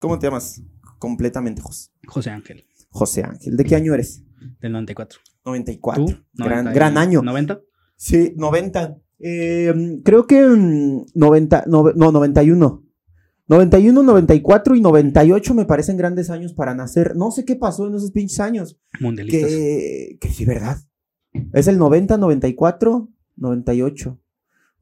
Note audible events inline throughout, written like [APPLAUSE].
¿Cómo te llamas? Completamente, José. José Ángel, José Ángel. ¿De qué año eres? del 94. 94. ¿Tú? Gran, 90 y- gran año. ¿90? Sí, 90. Eh, creo que mm, 90, nove- no, 91. 91, 94 y 98 me parecen grandes años para nacer. No sé qué pasó en esos pinches años. Mundialistas. Que, que sí, ¿verdad? Es el 90, 94, 98.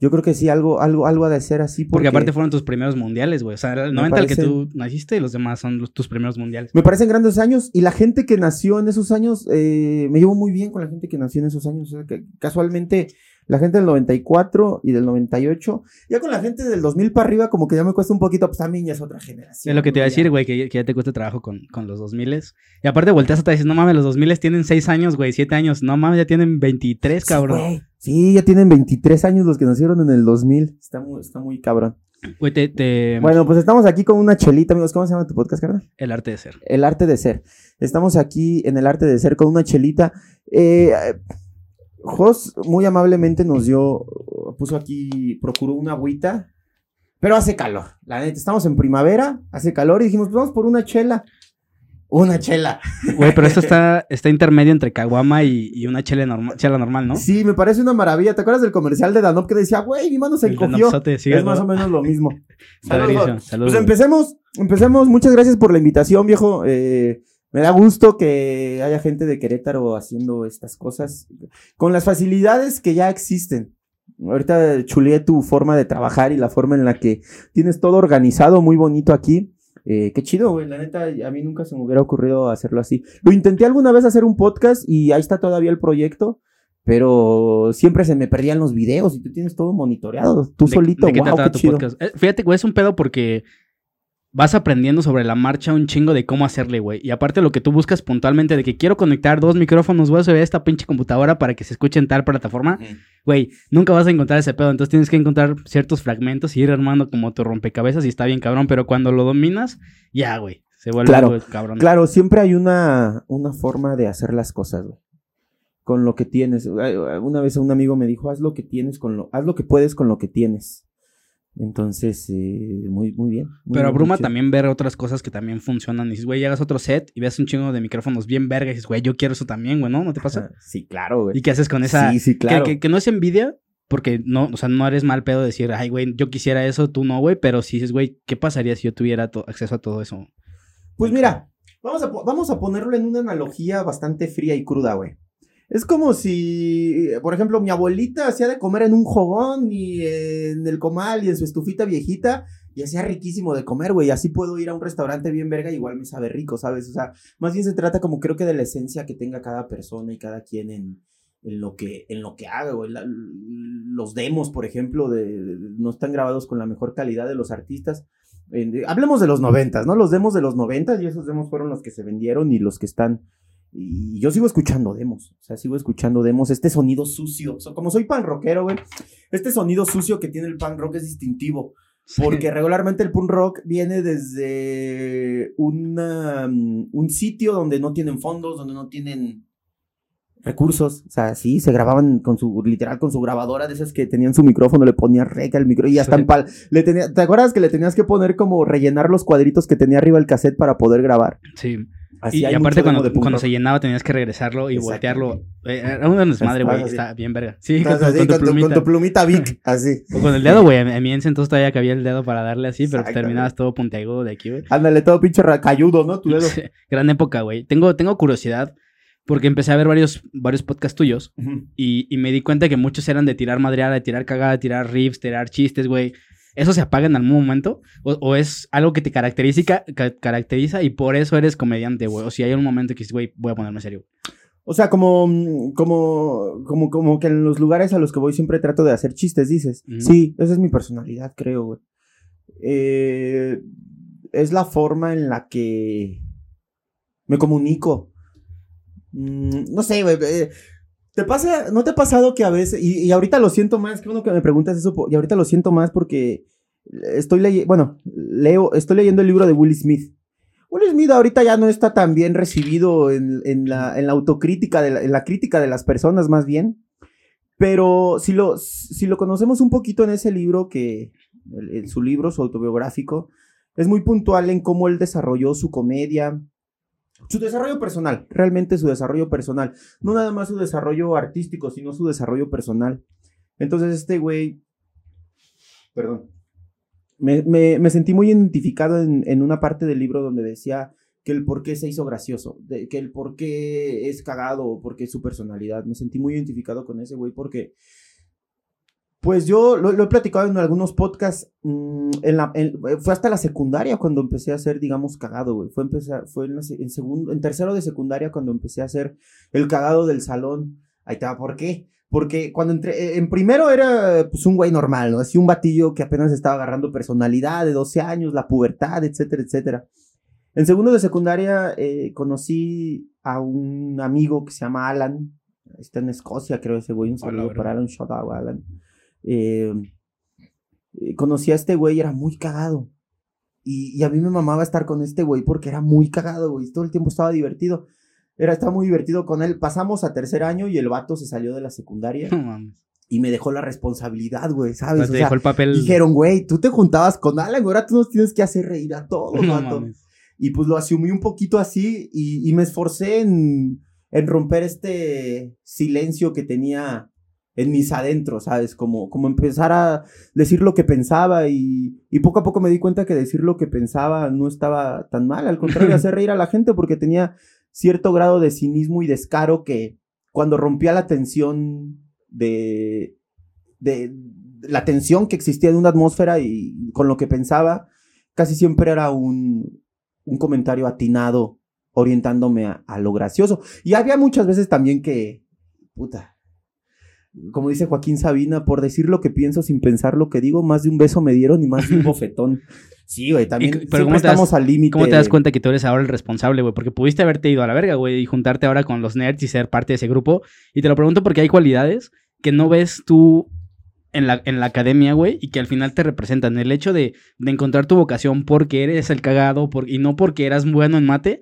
Yo creo que sí, algo, algo, algo ha de ser así. Porque, Porque aparte fueron tus primeros mundiales, güey. O sea, el Me 90 al que parece- tú naciste y los demás son los- tus primeros mundiales. Me parecen grandes años y la gente que nació en esos años, eh, me llevo muy bien con la gente que nació en esos años. O sea, que casualmente, la gente del 94 y del 98, ya con la gente del 2000 para arriba, como que ya me cuesta un poquito, pues también ya es otra generación. Es lo que te iba a decir, güey, que, que ya te cuesta trabajo con, con los 2000 Y aparte volteas hasta y dices, no mames, los 2000 tienen 6 años, güey, 7 años. No mames, ya tienen 23, Sí, cabrón. güey. Sí, ya tienen 23 años los que nacieron en el 2000. Está muy, está muy cabrón. Güey, te, te- Bueno, pues estamos aquí con una chelita, amigos. ¿Cómo se llama tu podcast, carnal? El arte de ser. El arte de ser. Estamos aquí en el arte de ser con una chelita. Eh, Jos muy amablemente nos dio, puso aquí, procuró una agüita, pero hace calor. La neta, estamos en primavera, hace calor y dijimos, pues vamos por una chela. Una chela. Güey, pero esto [LAUGHS] está, está intermedio entre caguama y, y una chela normal, chela normal, ¿no? Sí, me parece una maravilla. ¿Te acuerdas del comercial de Danop que decía, güey, mi mano se encogió? Sí, es ¿no? más o menos lo mismo. [LAUGHS] Saludos. Saludos, Pues empecemos, empecemos. Muchas gracias por la invitación, viejo. Eh, me da gusto que haya gente de Querétaro haciendo estas cosas con las facilidades que ya existen. Ahorita chuleé tu forma de trabajar y la forma en la que tienes todo organizado, muy bonito aquí. Eh, qué chido, güey. La neta, a mí nunca se me hubiera ocurrido hacerlo así. Lo intenté alguna vez hacer un podcast y ahí está todavía el proyecto. Pero siempre se me perdían los videos y tú tienes todo monitoreado. Tú ¿De- solito, de qué wow, trataba qué tu chido. podcast? Eh, fíjate, güey, es un pedo porque vas aprendiendo sobre la marcha un chingo de cómo hacerle, güey. Y aparte lo que tú buscas puntualmente de que quiero conectar dos micrófonos USB a esta pinche computadora para que se escuche en tal plataforma, güey, nunca vas a encontrar ese pedo. Entonces tienes que encontrar ciertos fragmentos y ir armando como tu rompecabezas y está bien cabrón. Pero cuando lo dominas, ya, güey, se vuelve Claro, algo cabrón. Claro, siempre hay una, una forma de hacer las cosas, güey. Con lo que tienes. Una vez un amigo me dijo, haz lo que tienes con lo, haz lo que puedes con lo que tienes. Entonces, eh, muy, muy bien. muy Pero abruma muy chido. también ver otras cosas que también funcionan. Y dices, güey, llegas a otro set y ves un chingo de micrófonos bien verga y dices, güey, yo quiero eso también, güey, ¿no? ¿No te pasa? Sí, claro, güey. ¿Y qué haces con esa? Sí, sí, claro. que, que no es envidia, porque no, o sea, no eres mal pedo decir, ay, güey, yo quisiera eso, tú no, güey, pero si dices, güey, ¿qué pasaría si yo tuviera acceso a todo eso? Pues mira, vamos a, vamos a ponerlo en una analogía bastante fría y cruda, güey. Es como si, por ejemplo, mi abuelita hacía de comer en un jogón y en el comal y en su estufita viejita y hacía riquísimo de comer, güey. Así puedo ir a un restaurante bien verga y igual me sabe rico, ¿sabes? O sea, más bien se trata como creo que de la esencia que tenga cada persona y cada quien en, en lo que en lo que haga, güey. Los demos, por ejemplo, de, no están grabados con la mejor calidad de los artistas. Eh, hablemos de los noventas, ¿no? Los demos de los noventas y esos demos fueron los que se vendieron y los que están. Y yo sigo escuchando demos, o sea, sigo escuchando demos. Este sonido sucio, so- como soy pan rockero, güey, este sonido sucio que tiene el pan rock es distintivo. Porque regularmente el punk rock viene desde una, mm, un sitio donde no tienen fondos, donde no tienen recursos. O sea, sí, se grababan con su, literal, con su grabadora de esas que tenían su micrófono, le ponía reca el micro y hasta Sí. en pal. Le tenía, ¿Te acuerdas que le tenías que poner como rellenar los cuadritos que tenía arriba el cassette para poder grabar? Sí. Así y, hay y aparte cuando, cuando se llenaba tenías que regresarlo y Exacto. voltearlo. Eh, Era una desmadre, güey, está bien verga. Sí, [LAUGHS] con, tu- así, con tu con, tu, con plumita. tu plumita Vic, [LAUGHS] así. O con el dedo, güey, a mí en ese entonces todavía cabía el dedo para darle así, pero pues terminabas todo puntiagudo de aquí, güey. Ándale, todo pinche ra- cayudo, ¿no? Tu dedo. [LAUGHS] Gran época, güey. Tengo, tengo curiosidad porque empecé a ver varios, varios podcasts tuyos y, y me di cuenta que muchos eran de tirar madreada, de tirar cagada, de tirar riffs, tirar chistes, güey. ¿Eso se apaga en algún momento? ¿O, o es algo que te caracteriza, ca- caracteriza y por eso eres comediante, güey? O si hay un momento que dices, güey, voy a ponerme serio. O sea, como, como, como, como que en los lugares a los que voy siempre trato de hacer chistes, dices. Sí, esa es mi personalidad, creo, güey. Eh, es la forma en la que me comunico. Mm, no sé, güey. eh, ¿Te pasa, no te ha pasado que a veces, y, y ahorita lo siento más, que uno que me preguntas eso, y ahorita lo siento más porque estoy leyendo, bueno, leo, estoy leyendo el libro de Will Smith. Will Smith ahorita ya no está tan bien recibido en, la, autocrítica, de la, en la crítica de las personas más bien. Pero si lo, conocemos un poquito en ese libro, que, en su libro, su autobiográfico, es muy puntual en cómo él desarrolló su comedia, su desarrollo personal, realmente su desarrollo personal. No nada más su desarrollo artístico, sino su desarrollo personal. Entonces este güey, perdón, me, sentí muy identificado en, una parte del libro donde decía que el por qué se hizo gracioso, que el por qué es cagado, o por qué es su personalidad. Me sentí muy identificado con ese güey porque pues yo lo, he platicado en algunos podcasts. Mm, en la, fue hasta la secundaria cuando empecé a hacer, digamos, cagado, güey. Fue, empezar, fue en, segundo, en tercero de secundaria cuando empecé a hacer el cagado del salón. Ahí estaba, ¿por qué? Porque cuando entré, en primero era pues un güey normal, ¿no? Así un batillo que apenas estaba agarrando personalidad de 12 años, la pubertad, etcétera, etcétera. En segundo de secundaria eh, conocí a un amigo que se llama Alan. Está en Escocia, creo ese güey. Un saludo para Alan. Shout out, Alan. Eh, eh, conocí a este güey, era muy cagado. Y, a mí me mamaba estar con este güey porque era muy cagado, güey. Todo el tiempo estaba divertido. Era, estaba muy divertido con él. Pasamos a tercer año y el vato se salió de la secundaria. y me dejó la responsabilidad, güey, ¿sabes? dejó el papel. Dijeron, güey, tú te juntabas con Alan, ahora tú nos tienes que hacer reír a todos, vato. Y pues lo asumí un poquito así y, y me esforcé en, en romper este silencio que tenía en mis adentros, ¿sabes? Como, como empezar a decir lo que pensaba y, y, poco a poco me di cuenta que decir lo que pensaba no estaba tan mal, al contrario, [LAUGHS] hacer reír a la gente porque tenía cierto grado de cinismo y descaro que cuando rompía la tensión de, de la tensión que existía en una atmósfera y con lo que pensaba, casi siempre era un, un comentario atinado orientándome a lo gracioso. Y había muchas veces también que, puta, como dice Joaquín Sabina, por decir lo que pienso sin pensar lo que digo, más de un beso me dieron y más de un [LAUGHS] bofetón. Sí, güey, también pero estamos al límite. ¿Cómo te das cuenta que tú eres ahora el responsable, güey? Porque pudiste haberte ido a la verga, güey, y juntarte ahora con los nerds y ser parte de ese grupo. Y te lo pregunto porque hay cualidades que no ves tú en la, en la academia, güey, y que al final te representan. El hecho de, de encontrar tu vocación porque eres el cagado por, y no porque eras bueno en mate,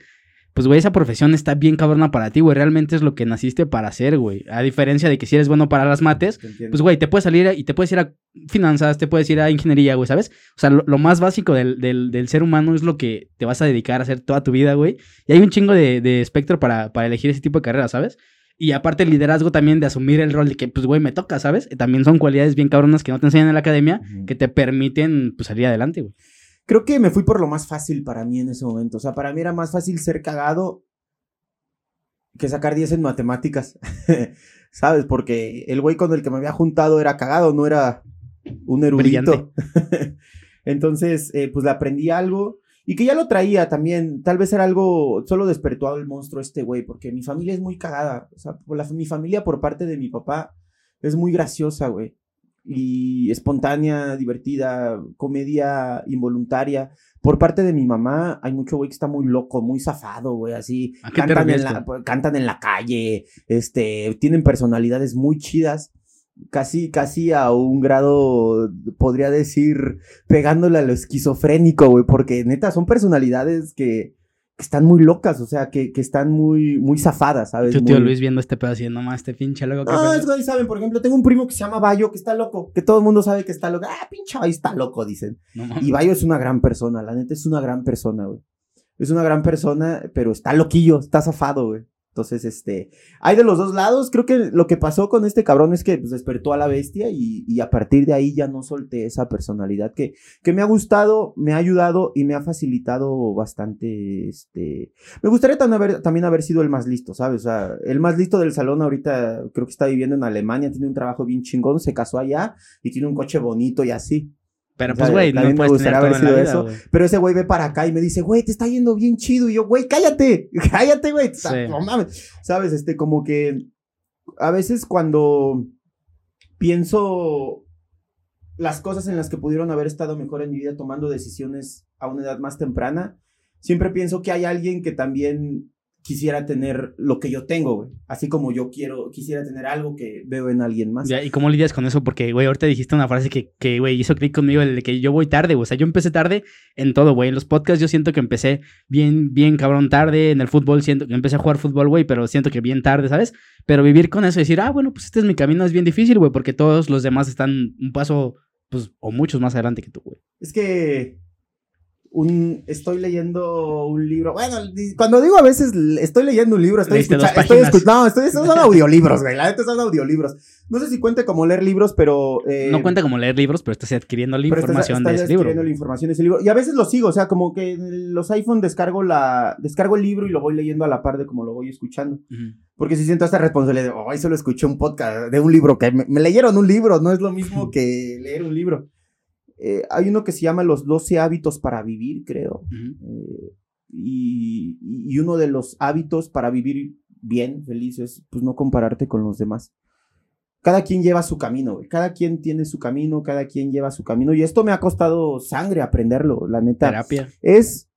pues, güey, esa profesión está bien cabrona para ti, güey. Realmente es lo que naciste para hacer, güey. A diferencia de que si eres bueno para las mates, pues, güey, te puedes salir y te puedes ir a finanzas, te puedes ir a ingeniería, güey, ¿sabes? O sea, lo, más básico del, del, ser humano es lo que te vas a dedicar a hacer toda tu vida, güey. Y hay un chingo de, espectro para, para elegir ese tipo de carrera, ¿sabes? Y aparte el liderazgo también de asumir el rol de que, pues, güey, me toca, ¿sabes? También son cualidades bien cabronas que no te enseñan en la academia, que te permiten, pues, salir adelante, güey creo que me fui por lo más fácil para mí en ese momento. O sea, para mí era más fácil ser cagado que sacar 10 en matemáticas. [LAUGHS] ¿Sabes? Porque el güey con el que me había juntado era cagado, no era un erudito. [LAUGHS] Entonces, eh, pues le aprendí algo. Y que ya lo traía también. Tal vez era algo. Solo despertó el monstruo este güey. Porque mi familia es muy cagada. O sea, mi familia por parte de mi papá es muy graciosa, güey y espontánea, divertida, comedia involuntaria. Por parte de mi mamá, hay mucho güey que está muy loco, muy zafado, güey, así. Cantan en, la, cantan en la calle, este, tienen personalidades muy chidas. Casi, casi a un grado, podría decir, pegándole a lo esquizofrénico, güey, porque neta, son personalidades que, que están muy locas, o sea, que, que están muy, muy zafadas, ¿sabes? Tu tío Luis viendo este pedo así, nomás este pinche loco. No, es que saben, por ejemplo, tengo un primo que se llama Bayo, que está loco, que todo el mundo sabe que está loco. Ah, pinche ahí está loco, dicen. y Bayo es una gran persona, la neta es una gran persona, güey. Es una gran persona, pero está loquillo, está zafado, güey. Entonces, este, hay de los dos lados. Creo que lo que pasó con este cabrón es que pues, despertó a la bestia y, a partir de ahí ya no solté esa personalidad que, que me ha gustado, me ha ayudado y me ha facilitado bastante, este, me gustaría también haber, también haber sido el más listo, ¿sabes? O sea, el más listo del salón ahorita creo que está viviendo en Alemania, tiene un trabajo bien chingón, se casó allá y tiene un coche bonito y así. Pero pues, güey, no me gustaría haber sido eso. Pero ese güey ve para acá y me dice, güey, te está yendo bien chido. Y yo, güey, cállate, [LAUGHS] cállate, güey. No mames. Sabes, este, como que a veces cuando pienso las cosas en las que pudieron haber estado mejor en mi vida tomando decisiones a una edad más temprana, siempre pienso que hay alguien que también quisiera tener lo que yo tengo, güey. Así como yo quiero, quisiera tener algo que veo en alguien más. ¿y cómo lidias con eso? Porque, güey, ahorita dijiste una frase que, que güey, hizo clic conmigo, el de que yo voy tarde, güey. O sea, yo empecé tarde en todo, güey. En los podcasts yo siento que empecé bien, bien cabrón tarde. En el fútbol siento que empecé a jugar fútbol, güey, pero siento que bien tarde, ¿sabes? Pero vivir con eso y decir, ah, bueno, pues este es mi camino, es bien difícil, güey, porque todos los demás están un paso, pues, o muchos más adelante que tú, güey. Es que un, estoy leyendo un libro. Bueno, cuando digo a veces estoy leyendo un libro, estoy escuchando. Estoy escu- no, estoy, son [LAUGHS] audiolibros, güey. La neta son audiolibros. No sé si cuente como leer libros, pero. eh, no cuenta como leer libros, pero estás adquiriendo la pero estás- información estás de ese libro. adquiriendo la información de ese libro. Y a veces lo sigo, o sea, como que los iPhone descargo la descargo el libro y lo voy leyendo a la par de como lo voy escuchando. Ujú. Porque si siento esta responsabilidad de, ay, solo escuché un podcast de un libro, que me, me leyeron un libro, no es lo mismo [LAUGHS] que leer un libro. Eh, hay uno que se llama Los 12 hábitos para vivir, creo. Eh, y, y uno de los hábitos para vivir bien, feliz, es pues no compararte con los demás. Cada quien lleva su camino, güey. Cada quien tiene su camino, cada quien lleva su camino. Y esto me ha costado sangre aprenderlo, la neta Terapia. es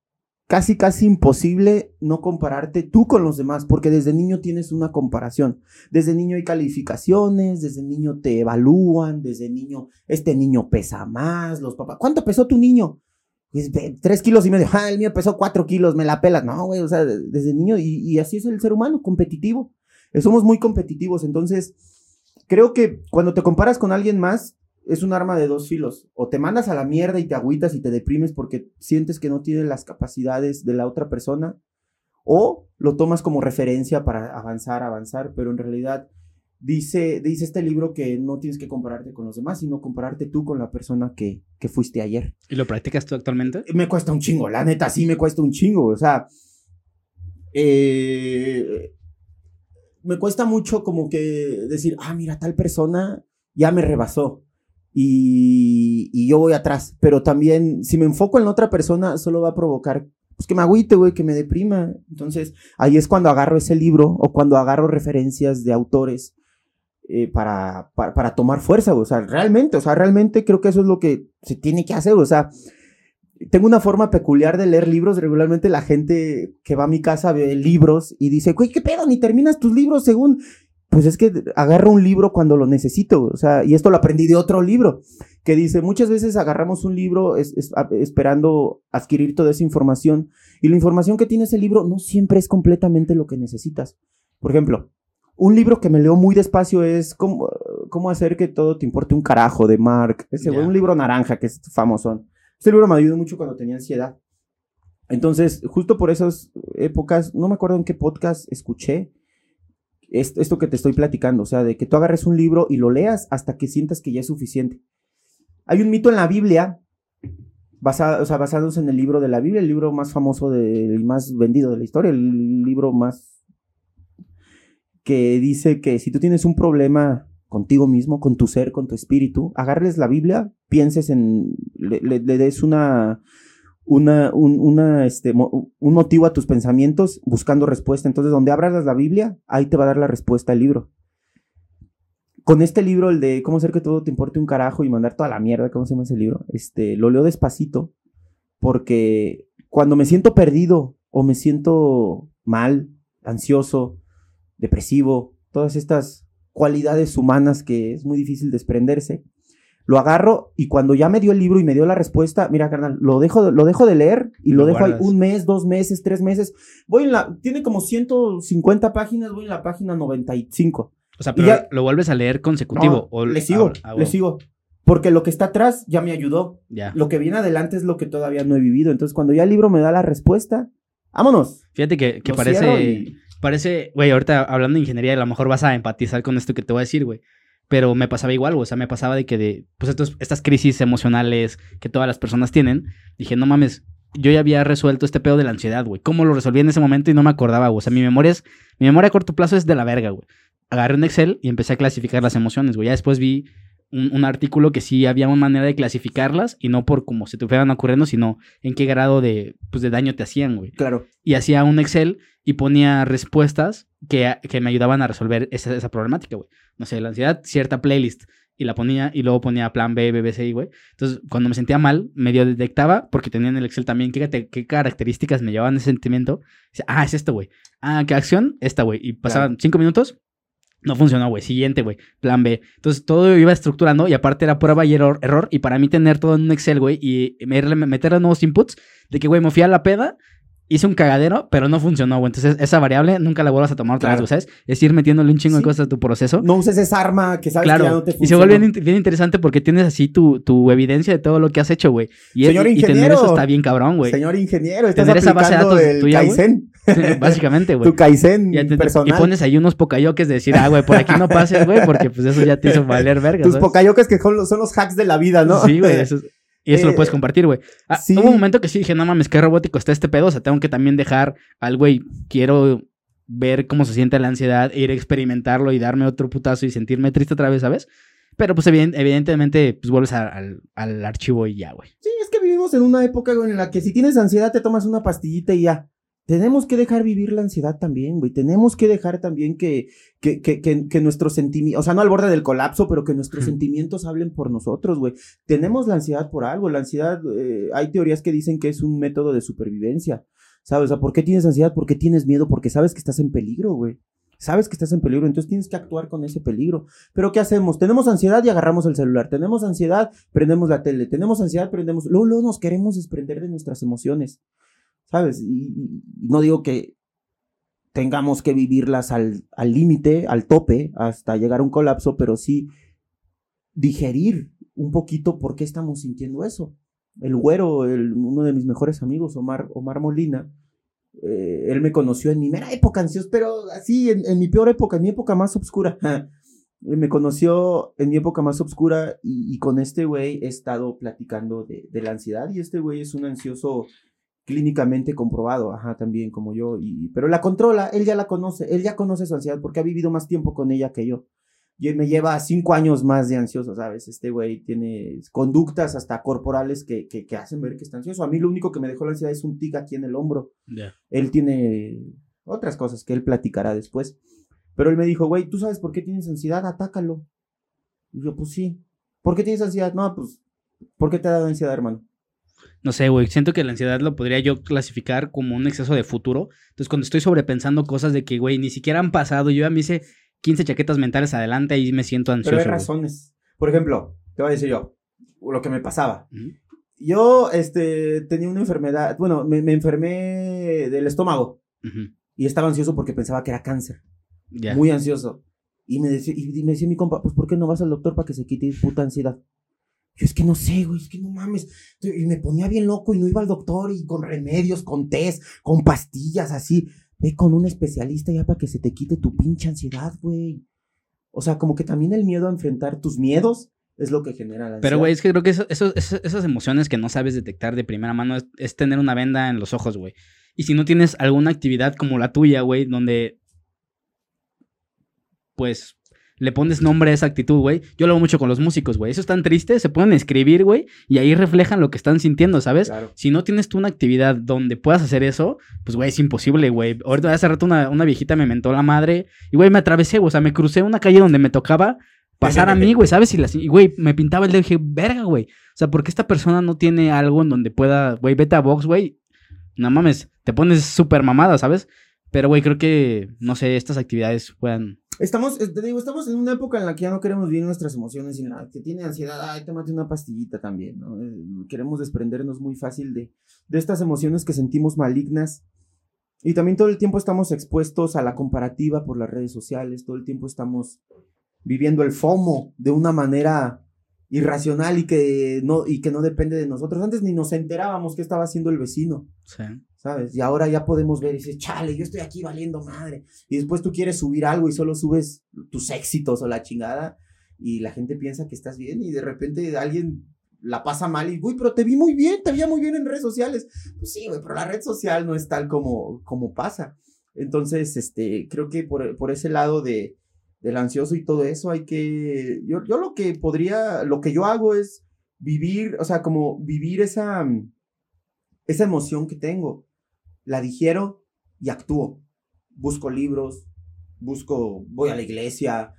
casi, casi imposible no compararte tú con los demás, porque desde niño tienes una comparación. Desde niño hay calificaciones, desde niño te evalúan, desde niño, este niño pesa más, los papás. ¿Cuánto pesó tu niño? Pues, tres kilos y medio. Ah, el mío pesó cuatro kilos, me la pelas. No, güey, o sea, de- desde niño, y, y así es el ser humano, competitivo. Eh, Somos muy competitivos, entonces creo que cuando te comparas con alguien más, es un arma de dos filos. O te mandas a la mierda y te agüitas y te deprimes porque sientes que no tiene las capacidades de la otra persona. O lo tomas como referencia para avanzar, avanzar. Pero en realidad dice, dice este libro que no tienes que compararte con los demás, sino compararte tú con la persona que, que fuiste ayer. ¿Y lo practicas tú actualmente? Me cuesta un chingo, la neta, sí me cuesta un chingo. O sea, eh, me cuesta mucho como que decir, ah, mira, tal persona ya me rebasó y, y yo voy atrás. Pero también, si me enfoco en otra persona, solo va a provocar pues, que me agüite, güey, que me deprima. Entonces, ahí es cuando agarro ese libro o cuando agarro referencias de autores eh, para, para, para tomar fuerza, güey. O sea, realmente, o sea, realmente creo que eso es lo que se tiene que hacer. O sea, tengo una forma peculiar de leer libros. Regularmente la gente que va a mi casa ve libros y dice, güey, ¿qué pedo? Ni terminas tus libros según... Pues es que agarro un libro cuando lo necesito, o sea, y esto lo aprendí de otro libro, que dice, muchas veces agarramos un libro es- es- a- esperando adquirir toda esa información, y la información que tiene ese libro no siempre es completamente lo que necesitas. Por ejemplo, un libro que me leo muy despacio es Cómo, cómo hacer que todo te importe un carajo, de Mark, ese Ya. un libro naranja que es famoso. Este libro me ayudó mucho cuando tenía ansiedad. Entonces, justo por esas épocas, no me acuerdo en qué podcast escuché esto, esto que te estoy platicando, o sea, de que tú agarres un libro y lo leas hasta que sientas que ya es suficiente. Hay un mito en la Biblia, basado, o sea, basados en el libro de la Biblia, el libro más famoso y más vendido de la historia, el libro más que dice que si tú tienes un problema contigo mismo, con tu ser, con tu espíritu, agarres la Biblia, pienses en, le des una, una, un, una, este, mo- un motivo a tus pensamientos buscando respuesta. Entonces, donde abras la Biblia, ahí te va a dar la respuesta el libro. Con este libro, el de cómo hacer que todo te importe un carajo y mandar toda la mierda, ¿cómo se llama ese libro? Este, lo leo despacito porque cuando me siento perdido o me siento mal, ansioso, depresivo, todas estas cualidades humanas que es muy difícil desprenderse, lo agarro y cuando ya me dio el libro y me dio la respuesta, mira, carnal, lo dejo, lo dejo de leer y lo, Lo dejo ahí un mes, dos meses, tres meses. Voy en la, tiene como 150 páginas, voy en la página 95. O sea, pero ya- lo vuelves a leer consecutivo. No, o le sigo, ah, ah, le sigo. Porque lo que está atrás ya me ayudó. Ya. Lo que viene adelante es lo que todavía no he vivido. Entonces, cuando ya el libro me da la respuesta, vámonos. Fíjate que, parece. y- Parece, güey, ahorita hablando de ingeniería, a lo mejor vas a empatizar con esto que te voy a decir, güey. Pero me pasaba igual. O sea, me pasaba de que de, pues estas crisis emocionales que todas las personas tienen, dije, no mames, yo ya había resuelto este pedo de la ansiedad, güey. ¿Cómo lo resolví en ese momento y no me acordaba? O sea, mi memoria es, mi memoria a corto plazo es de la verga, güey. Agarré un Excel y empecé a clasificar las emociones, güey. Ya después vi un, un artículo que sí había una manera de clasificarlas y no por cómo se te fueran ocurriendo, sino en qué grado de, pues, de daño te hacían, güey Claro. y hacía un Excel y ponía respuestas que, que me ayudaban a resolver esa, esa problemática, güey. No sé, la ansiedad, cierta playlist. Y la ponía y luego ponía plan B, BBC, güey. Entonces, cuando me sentía mal, medio detectaba, porque tenía en el Excel también qué, qué características me llevaban ese sentimiento. Decía, ah, es esto, güey. Ah, qué acción, esta, güey. Y pasaban cinco minutos, no funcionó, güey. Siguiente, güey. Plan B. Entonces, todo iba estructurando y aparte era prueba y error. error y para mí tener todo en un Excel, güey, y meterle, nuevos inputs, de que, güey, me fui a la peda hice un cagadero, pero no funcionó, güey. Entonces, esa variable nunca la vuelvas a tomar otra Claro. vez, ¿sabes? Es ir metiéndole un chingo de Sí. cosas a tu proceso. No uses esa arma que sabes claro, que ya no te y se funciona. vuelve bien, bien interesante porque tienes así tu, tu evidencia de todo lo que has hecho, güey. Y, Señor y tener ingeniero. eso está bien cabrón, güey. Señor ingeniero, estás Tener esa base de datos el tuya. Kaizen. [LAUGHS] Básicamente, güey. Tu Kaizen Y, ya te- personal. y pones ahí unos pocayoques de decir, ah, güey, por aquí no pases, güey, porque pues eso ya te hizo valer verga. Tus ¿sabes? pocayocas que son los, son los hacks de la vida, ¿no? Sí, güey. eso es- Y eso Eh, lo puedes compartir, güey. Ah, sí. Hubo un momento que sí dije, no mames, qué robótico está este pedo. O sea, tengo que también dejar al güey, quiero ver cómo se siente la ansiedad, ir a experimentarlo y darme otro putazo y sentirme triste otra vez, ¿sabes? Pero pues eviden- evidentemente, pues vuelves a- al, al archivo y ya, güey. Sí, es que vivimos en una época güey, en la que si tienes ansiedad te tomas una pastillita y ya. Tenemos que dejar vivir la ansiedad también, güey. Tenemos que dejar también que, que, que, que, que nuestros sentimientos, o sea, no al borde del colapso, pero que nuestros sentimientos hablen por nosotros, güey. Tenemos la ansiedad por algo. La ansiedad, eh, hay teorías que dicen que es un método de supervivencia. ¿Sabes? O sea, ¿por qué tienes ansiedad? ¿Por qué tienes miedo? Porque sabes que estás en peligro, güey. Sabes que estás en peligro, entonces tienes que actuar con ese peligro. Pero ¿qué hacemos? Tenemos ansiedad y agarramos el celular. Tenemos ansiedad, prendemos la tele. Tenemos ansiedad, prendemos... Luego, luego nos queremos desprender de nuestras emociones. ¿Sabes? Y, no digo que tengamos que vivirlas al límite, al tope, hasta llegar a un colapso, pero sí digerir un poquito por qué estamos sintiendo eso. El güero, uno de mis mejores amigos, Omar, Omar Molina, eh, él me conoció en mi mera época ansiosa, pero así, en, mi peor época, en mi época más oscura. [LAUGHS] me conoció en mi época más oscura y, con este güey he estado platicando de la ansiedad y este güey es un ansioso clínicamente comprobado, ajá, también como yo, y, pero la controla, él ya la conoce, él ya conoce su ansiedad porque ha vivido más tiempo con ella que yo. Y él me lleva cinco años más de ansioso, ¿sabes? Este güey tiene conductas hasta corporales que, que, que hacen ver que está ansioso. A mí lo único que me dejó la ansiedad es un tic aquí en el hombro. Él tiene otras cosas que él platicará después. Pero él me dijo, güey, ¿tú sabes por qué tienes ansiedad? Atácalo. Y yo, pues sí. ¿Por qué tienes ansiedad? No, pues, ¿por qué te ha dado ansiedad, hermano? No sé, güey. Siento que la ansiedad lo podría yo clasificar como un exceso de futuro. Entonces, cuando estoy sobrepensando cosas de que, güey, ni siquiera han pasado, yo ya me hice 15 chaquetas mentales adelante y me siento ansioso. Pero hay razones. Por ejemplo, te voy a decir yo, lo que me pasaba. Yo, este, tenía una enfermedad, bueno, me, me enfermé del estómago y estaba ansioso porque pensaba que era cáncer. Muy ansioso. Y me, decía, y me decía mi compa, pues ¿por qué no vas al doctor para que se quite puta ansiedad? Yo es que no sé, güey, es que no mames. Y me ponía bien loco y no iba al doctor y con remedios, con test, con pastillas, así. Ve con un especialista ya para que se te quite tu pinche ansiedad, güey. O sea, como que también el miedo a enfrentar tus miedos es lo que genera la ansiedad. Pero, güey, es que creo que eso- eso- eso- esas emociones que no sabes detectar de primera mano es, es tener una venda en los ojos, güey. Y si no tienes alguna actividad como la tuya, güey, donde, pues, le pones nombre a esa actitud, güey. Yo lo hago mucho con los músicos, güey. Eso es tan triste, se pueden escribir, güey, y ahí reflejan lo que están sintiendo, ¿sabes? Claro. Si no tienes tú una actividad donde puedas hacer eso, pues, güey, es imposible, güey. Ahorita hace rato una, una viejita me mentó la madre y, güey, me atravesé, güey. O sea, me crucé una calle donde me tocaba pasar a mí, güey, ¿sabes? Y, güey, me pintaba el dedo y dije, verga, güey. O sea, porque esta persona no tiene algo en donde pueda, güey, vete a box, güey. No mames, te pones súper mamada, ¿sabes? Pero, güey, creo que, no sé, estas actividades puedan... Estamos, eh, te digo, estamos en una época en la que ya no queremos vivir nuestras emociones y nada. Que tiene ansiedad, ay, tómate una pastillita también, ¿no? Eh, Queremos desprendernos muy fácil de, de estas emociones que sentimos malignas. Y también todo el tiempo estamos expuestos a la comparativa por las redes sociales, todo el tiempo estamos viviendo el FOMO de una manera irracional y que no, y que no depende de nosotros. Antes ni nos enterábamos qué estaba haciendo el vecino. Sea, ¿sabes? Y ahora ya podemos ver y dices, chale, yo estoy aquí valiendo madre. Y después tú quieres subir algo y solo subes tus éxitos o la chingada y la gente piensa que estás bien y de repente alguien la pasa mal y, uy, pero te vi muy bien, te veía muy bien en redes sociales. Pues sí, güey, pero la red social no es tal como, como pasa. Entonces, este, creo que por, por ese lado de, del ansioso y todo eso hay que, yo, yo lo que podría, lo que yo hago es vivir, o sea, como vivir esa, esa emoción que tengo la digiero y actúo. Busco libros, busco, voy a la iglesia,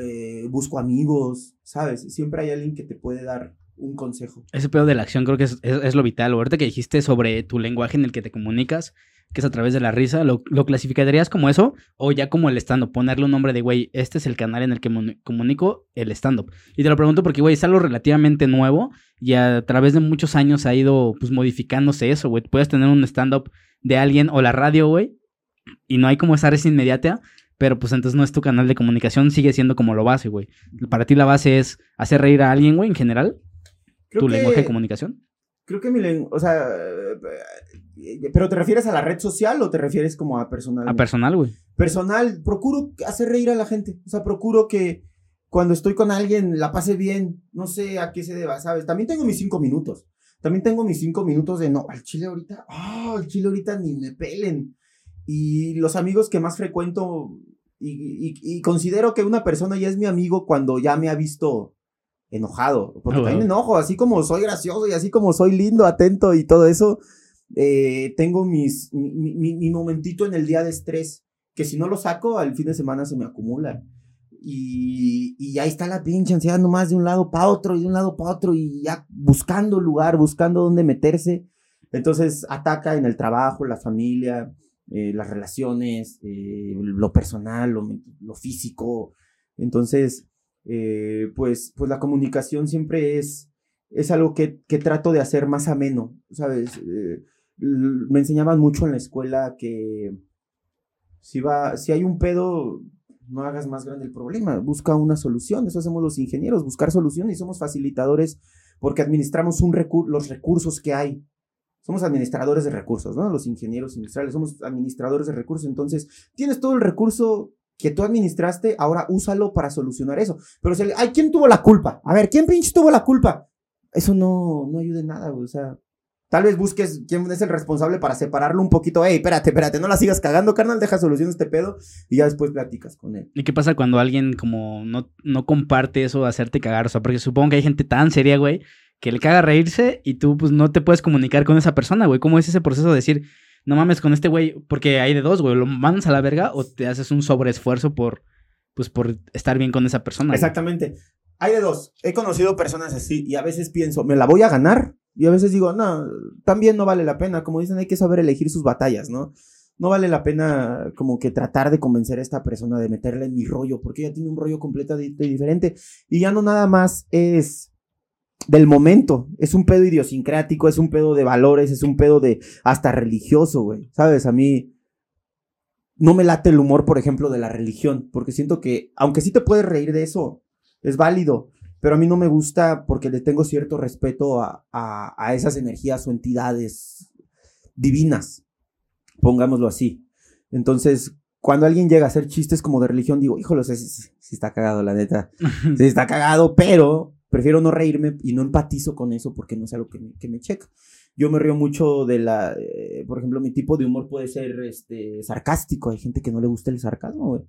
eh, busco amigos, ¿sabes? Siempre hay alguien que te puede dar un consejo. ese pedo de la acción creo que es, es- lo vital. Ahorita que dijiste sobre tu lenguaje en el que te comunicas, que es a través de la risa, ¿lo, lo clasificarías como eso? O ya como el stand-up, ponerle un nombre de, güey, este es el canal en el que comunico el stand-up. Y te lo pregunto porque, güey, es algo relativamente nuevo y a través de muchos años ha ido, pues, modificándose eso, güey. Puedes tener un stand-up de alguien o la radio, güey, y no hay como esa risa inmediata, pero pues entonces no es tu canal de comunicación, sigue siendo como lo base, güey. Para ti la base es hacer reír a alguien, güey, en general, Creo tu que- lenguaje de comunicación. Creo que mi lenguaje, o sea, pero ¿te refieres a la red social o te refieres como a personal? A personal, güey. personal, procuro hacer reír a la gente. O sea, procuro que cuando estoy con alguien la pase bien. No sé a qué se deba, ¿sabes? También tengo mis cinco minutos. También tengo mis cinco minutos de no, al chile ahorita, ah, al chile ahorita ni me pelen. Y los amigos que más frecuento y, y- y considero que una persona ya es mi amigo cuando ya me ha visto enojado. Porque Ah, también bueno. enojo, así como soy gracioso y así como soy lindo, atento y todo eso. eh, tengo mis, mi, mi- mi momentito en el día de estrés que si no lo saco, al fin de semana se me acumula. Y, y ahí está la pinche ansiedad nomás de un lado para otro y de un lado para otro y ya buscando lugar, buscando dónde meterse. Entonces ataca en el trabajo, la familia, eh, las relaciones, eh, lo personal, lo, lo físico. Entonces, eh, pues, pues la comunicación siempre es, es algo que, que trato de hacer más ameno, ¿sabes? Eh, me enseñaban mucho en la escuela que si, va, si hay un pedo, no hagas más grande el problema, busca una solución. Eso hacemos los ingenieros, buscar soluciones y somos facilitadores porque administramos un recu- los recursos que hay. Somos administradores de recursos, ¿no? Los ingenieros industriales somos administradores de recursos. Entonces, tienes todo el recurso que tú administraste, ahora úsalo para solucionar eso. Pero si, ay, ¿quién tuvo la culpa? A ver, ¿quién pinche tuvo la culpa? Eso no, no ayuda en nada, güey. O sea, Tal vez busques quién es el responsable para separarlo un poquito. Ey, espérate, espérate, no la sigas cagando, carnal, deja solución a este pedo y ya después platicas con él. ¿Y qué pasa cuando alguien como no, no comparte eso de hacerte cagar? O sea, porque supongo que hay gente tan seria, güey, que le caga reírse y tú pues no te puedes comunicar con esa persona, güey. ¿Cómo es ese proceso de decir, no mames con este güey? Porque hay de dos, güey, lo mandas a la verga o te haces un sobreesfuerzo por, pues por estar bien con esa persona. Exactamente. Hay de dos. He conocido personas así y a veces pienso, ¿me la voy a ganar? Y a veces digo, no, también no vale la pena. Como dicen, hay que saber elegir sus batallas, ¿no? No vale la pena como que tratar de convencer a esta persona de meterle en mi rollo, porque ella tiene un rollo completamente diferente. Y ya no nada más es del momento. Es un pedo idiosincrático, es un pedo de valores, es un pedo de hasta religioso, güey. ¿Sabes? A mí no me late el humor, por ejemplo, de la religión, porque siento que, aunque sí te puedes reír de eso, es válido, pero a mí no me gusta porque le tengo cierto respeto a, a, a esas energías o entidades divinas, pongámoslo así. Entonces, cuando alguien llega a hacer chistes como de religión, digo, híjole, sí, sí, está cagado, la neta. Sí está cagado, pero prefiero no reírme y no empatizo con eso porque no es algo que me, que me checa. Yo me río mucho de la, eh, por ejemplo, mi tipo de humor puede ser este, sarcástico. Hay gente que no le gusta el sarcasmo, güey.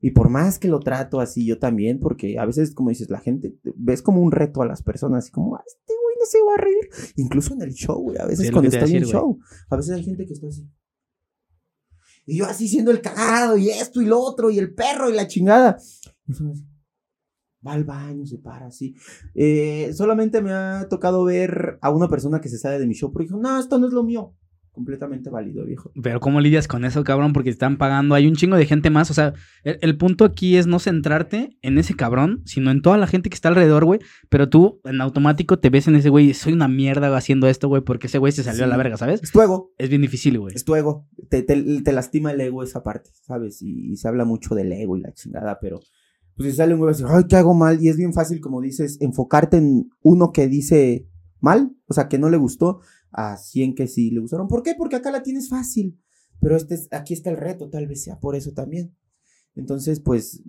Y por más que lo trato así, yo también, porque a veces, como dices, la gente ves como un reto a las personas, y como, "Ah, este güey no se va a reír. Incluso en el show, güey, a veces Sí, cuando estoy en güey. show, a veces hay gente que está así. Y yo así siendo el cagado, y esto y lo otro, y el perro y la chingada. Y eso es- va al baño, se para así. Eh, solamente me ha tocado ver a una persona que se sale de mi show, pero dijo, no, esto no es lo mío. Completamente válido, viejo. Pero ¿cómo lidias con eso, cabrón? Porque están pagando, hay un chingo de gente más. O sea, el, el punto aquí es no centrarte en ese cabrón, sino en toda la gente que está alrededor, güey. Pero tú en automático te ves en ese güey, soy una mierda haciendo esto, güey, porque ese güey se salió a la verga, ¿sabes? Es tu ego. Es bien difícil, güey. Es tu ego. Te, te- te lastima el ego esa parte, ¿sabes? Y, y se habla mucho del ego y la chingada, pero pues si sale un güey así, ay, ¿qué hago mal? Y es bien fácil, como dices, enfocarte en uno que dice mal, o sea, que no le gustó, a 100 que sí le gustaron. ¿Por qué? Porque acá la tienes fácil, pero este es- aquí está el reto, tal vez sea por eso también. Entonces, pues,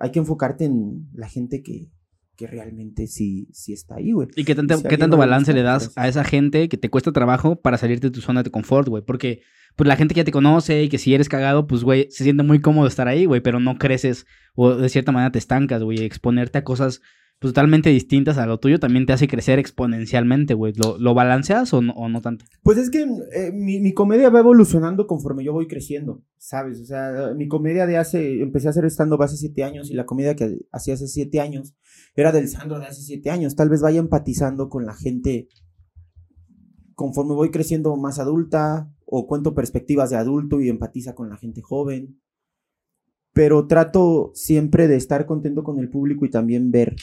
hay que enfocarte en la gente que, que realmente sí, sí está ahí, güey. ¿Y qué tanto, Si a qué tanto balance le das a esa gente que te cuesta trabajo para salirte de tu zona de confort, güey? Porque pues la gente que ya te conoce y que si eres cagado, pues, güey, se siente muy cómodo estar ahí, güey, pero no creces o de cierta manera te estancas, güey. Exponerte a cosas pues, totalmente distintas a lo tuyo también te hace crecer exponencialmente, güey. ¿Lo, lo balanceas o no, o no tanto? Pues es que eh, mi, mi comedia va evolucionando conforme yo voy creciendo, ¿sabes? O sea, mi comedia de hace, empecé a hacer stand-up hace siete años y la comedia que hacía hace siete años era del Sandro de hace siete años. Tal vez vaya empatizando con la gente conforme voy creciendo más adulta o cuento perspectivas de adulto y empatiza con la gente joven. Pero trato siempre de estar contento con el público y también ver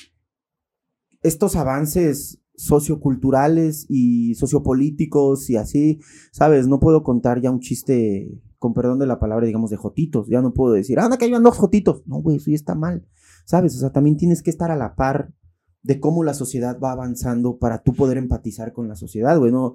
estos avances socioculturales y sociopolíticos y así, ¿sabes? No puedo contar ya un chiste, con perdón de la palabra, digamos, de jotitos. Ya no puedo decir, anda, que hay dos jotitos. No, güey, eso ya está mal, ¿sabes? O sea, también tienes que estar a la par de cómo la sociedad va avanzando para tú poder empatizar con la sociedad, güey. No,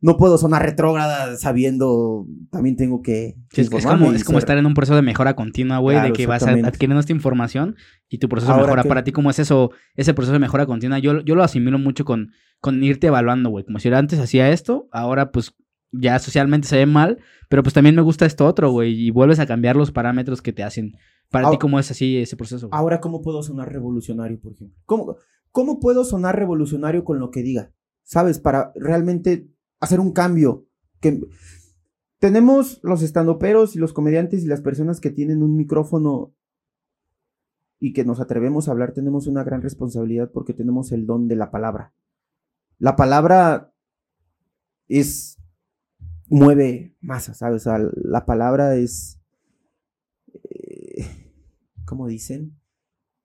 no puedo sonar retrógrada sabiendo, también tengo que... es, como, es como estar en un proceso de mejora continua, güey, de que vas adquiriendo esta información y tu proceso de mejora. Para ti, ¿cómo es eso, ese proceso de mejora continua? Yo, yo lo asimilo mucho con, con irte evaluando, güey. Como si antes hacía esto, ahora pues ya socialmente se ve mal, pero pues también me gusta esto otro, güey, y vuelves a cambiar los parámetros que te hacen. Para ti, ¿cómo es así ese proceso? Ahora, ¿cómo puedo sonar revolucionario, por ejemplo? ¿Cómo, ¿Cómo puedo sonar revolucionario con lo que diga? ¿Sabes? Para realmente hacer un cambio. Que tenemos los estandoperos y los comediantes y las personas que tienen un micrófono y que nos atrevemos a hablar, tenemos una gran responsabilidad porque tenemos el don de la palabra. La palabra es mueve masa, ¿sabes? la palabra es ¿cómo dicen?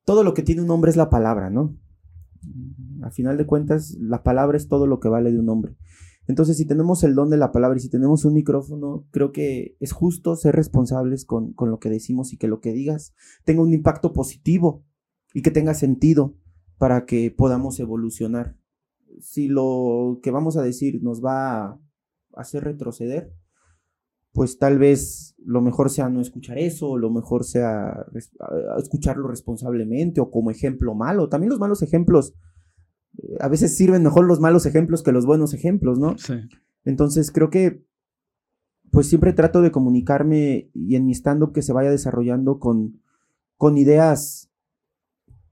Todo lo que tiene un hombre es la palabra, ¿no? A final de cuentas, la palabra es todo lo que vale de un hombre. Entonces, si tenemos el don de la palabra y si tenemos un micrófono, creo que es justo ser responsables con, lo que decimos y que lo que digas tenga un impacto positivo y que tenga sentido para que podamos evolucionar. Si lo que vamos a decir nos va a hacer retroceder, pues tal vez lo mejor sea no escuchar eso, lo mejor sea escucharlo responsablemente o como ejemplo malo. También los malos ejemplos a veces sirven mejor los malos ejemplos que los buenos ejemplos, ¿no? Sí. Entonces creo que pues siempre trato de comunicarme y en mi stand-up que se vaya desarrollando con, con ideas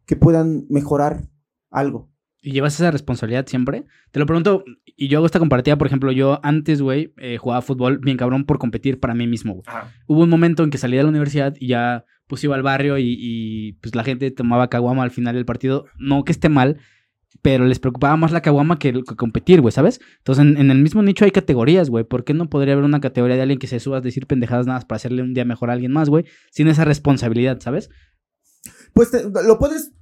que puedan mejorar algo. ¿Y llevas esa responsabilidad siempre? Te lo pregunto, y yo hago esta compartida, por ejemplo, yo antes, güey, eh, jugaba fútbol bien cabrón por competir para mí mismo, güey. Hubo un momento en que salí de la universidad y ya pues iba al barrio y, y, pues la gente tomaba caguama al final del partido. No que esté mal, pero les preocupaba más la caguama que, competir, güey, ¿sabes? Entonces, en, en, el mismo nicho hay categorías, güey. ¿Por qué no podría haber una categoría de alguien que se suba a decir pendejadas nada más para hacerle un día mejor a alguien más, güey? Sin esa responsabilidad, ¿sabes? Pues lo puedes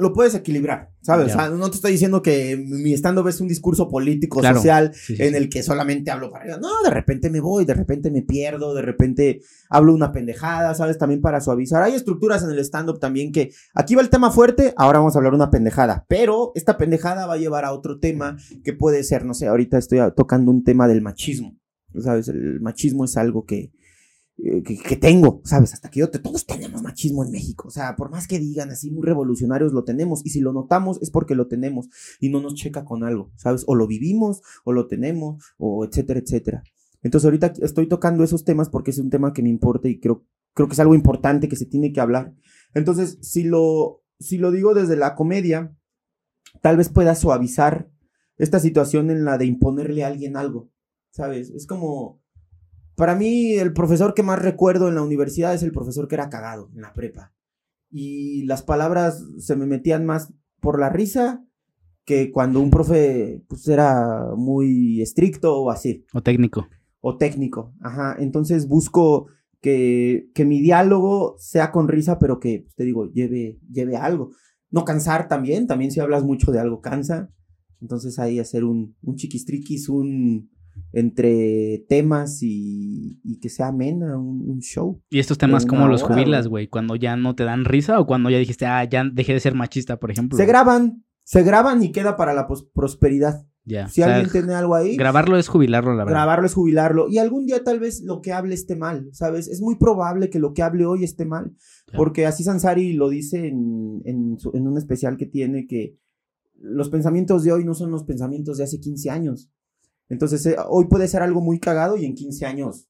lo puedes equilibrar, ¿sabes? O sea, no te estoy diciendo que mi stand-up es un discurso político, social, en el que solamente hablo para. No, de repente me voy, de repente me pierdo, de repente hablo una pendejada, ¿sabes? También para suavizar. Hay estructuras en el stand-up también que aquí va el tema fuerte, ahora vamos a hablar una pendejada. Pero esta pendejada va a llevar a otro tema que puede ser, no sé, ahorita estoy tocando un tema del machismo. ¿Sabes? El machismo es algo que, eh, que, tengo, ¿sabes? Hasta que yo, te, todos tenemos machismo en México, o sea, por más que digan así muy revolucionarios, lo tenemos, y si lo notamos es porque lo tenemos y no nos checa con algo, ¿sabes? O lo vivimos, o lo tenemos, o etcétera, etcétera. Entonces ahorita estoy tocando esos temas porque es un tema que me importa y creo, creo que es algo importante que se tiene que hablar. Entonces, si lo, si lo digo desde la comedia, tal vez pueda suavizar esta situación en la de imponerle a alguien algo, ¿sabes? Es como para mí, el profesor que más recuerdo en la universidad es el profesor que era cagado en la prepa. Y las palabras se me metían más por la risa que cuando un profe pues, era muy estricto o así. O técnico. O técnico, ajá. Entonces busco que, que mi diálogo sea con risa, pero que, pues, te digo, lleve, lleve algo. No cansar también, también si hablas mucho de algo cansa. Entonces ahí hacer un, un chiquistriquis, un, entre temas y, y que sea amena un, show. ¿Y estos temas cómo los jubilas, güey? ¿Cuando ya no te dan risa o cuando ya dijiste, ah, ya dejé de ser machista, por ejemplo? Se graban, se graban y queda para la prosperidad. Ya. Si alguien tiene algo ahí. Grabarlo es jubilarlo, la verdad. Grabarlo es jubilarlo. Y algún día tal vez lo que hable esté mal, ¿sabes? Es muy probable que lo que hable hoy esté mal. Porque así Sansari lo dice en, en, en un especial que tiene que los pensamientos de hoy no son los pensamientos de hace 15 años. Entonces, eh, hoy puede ser algo muy cagado y en 15 años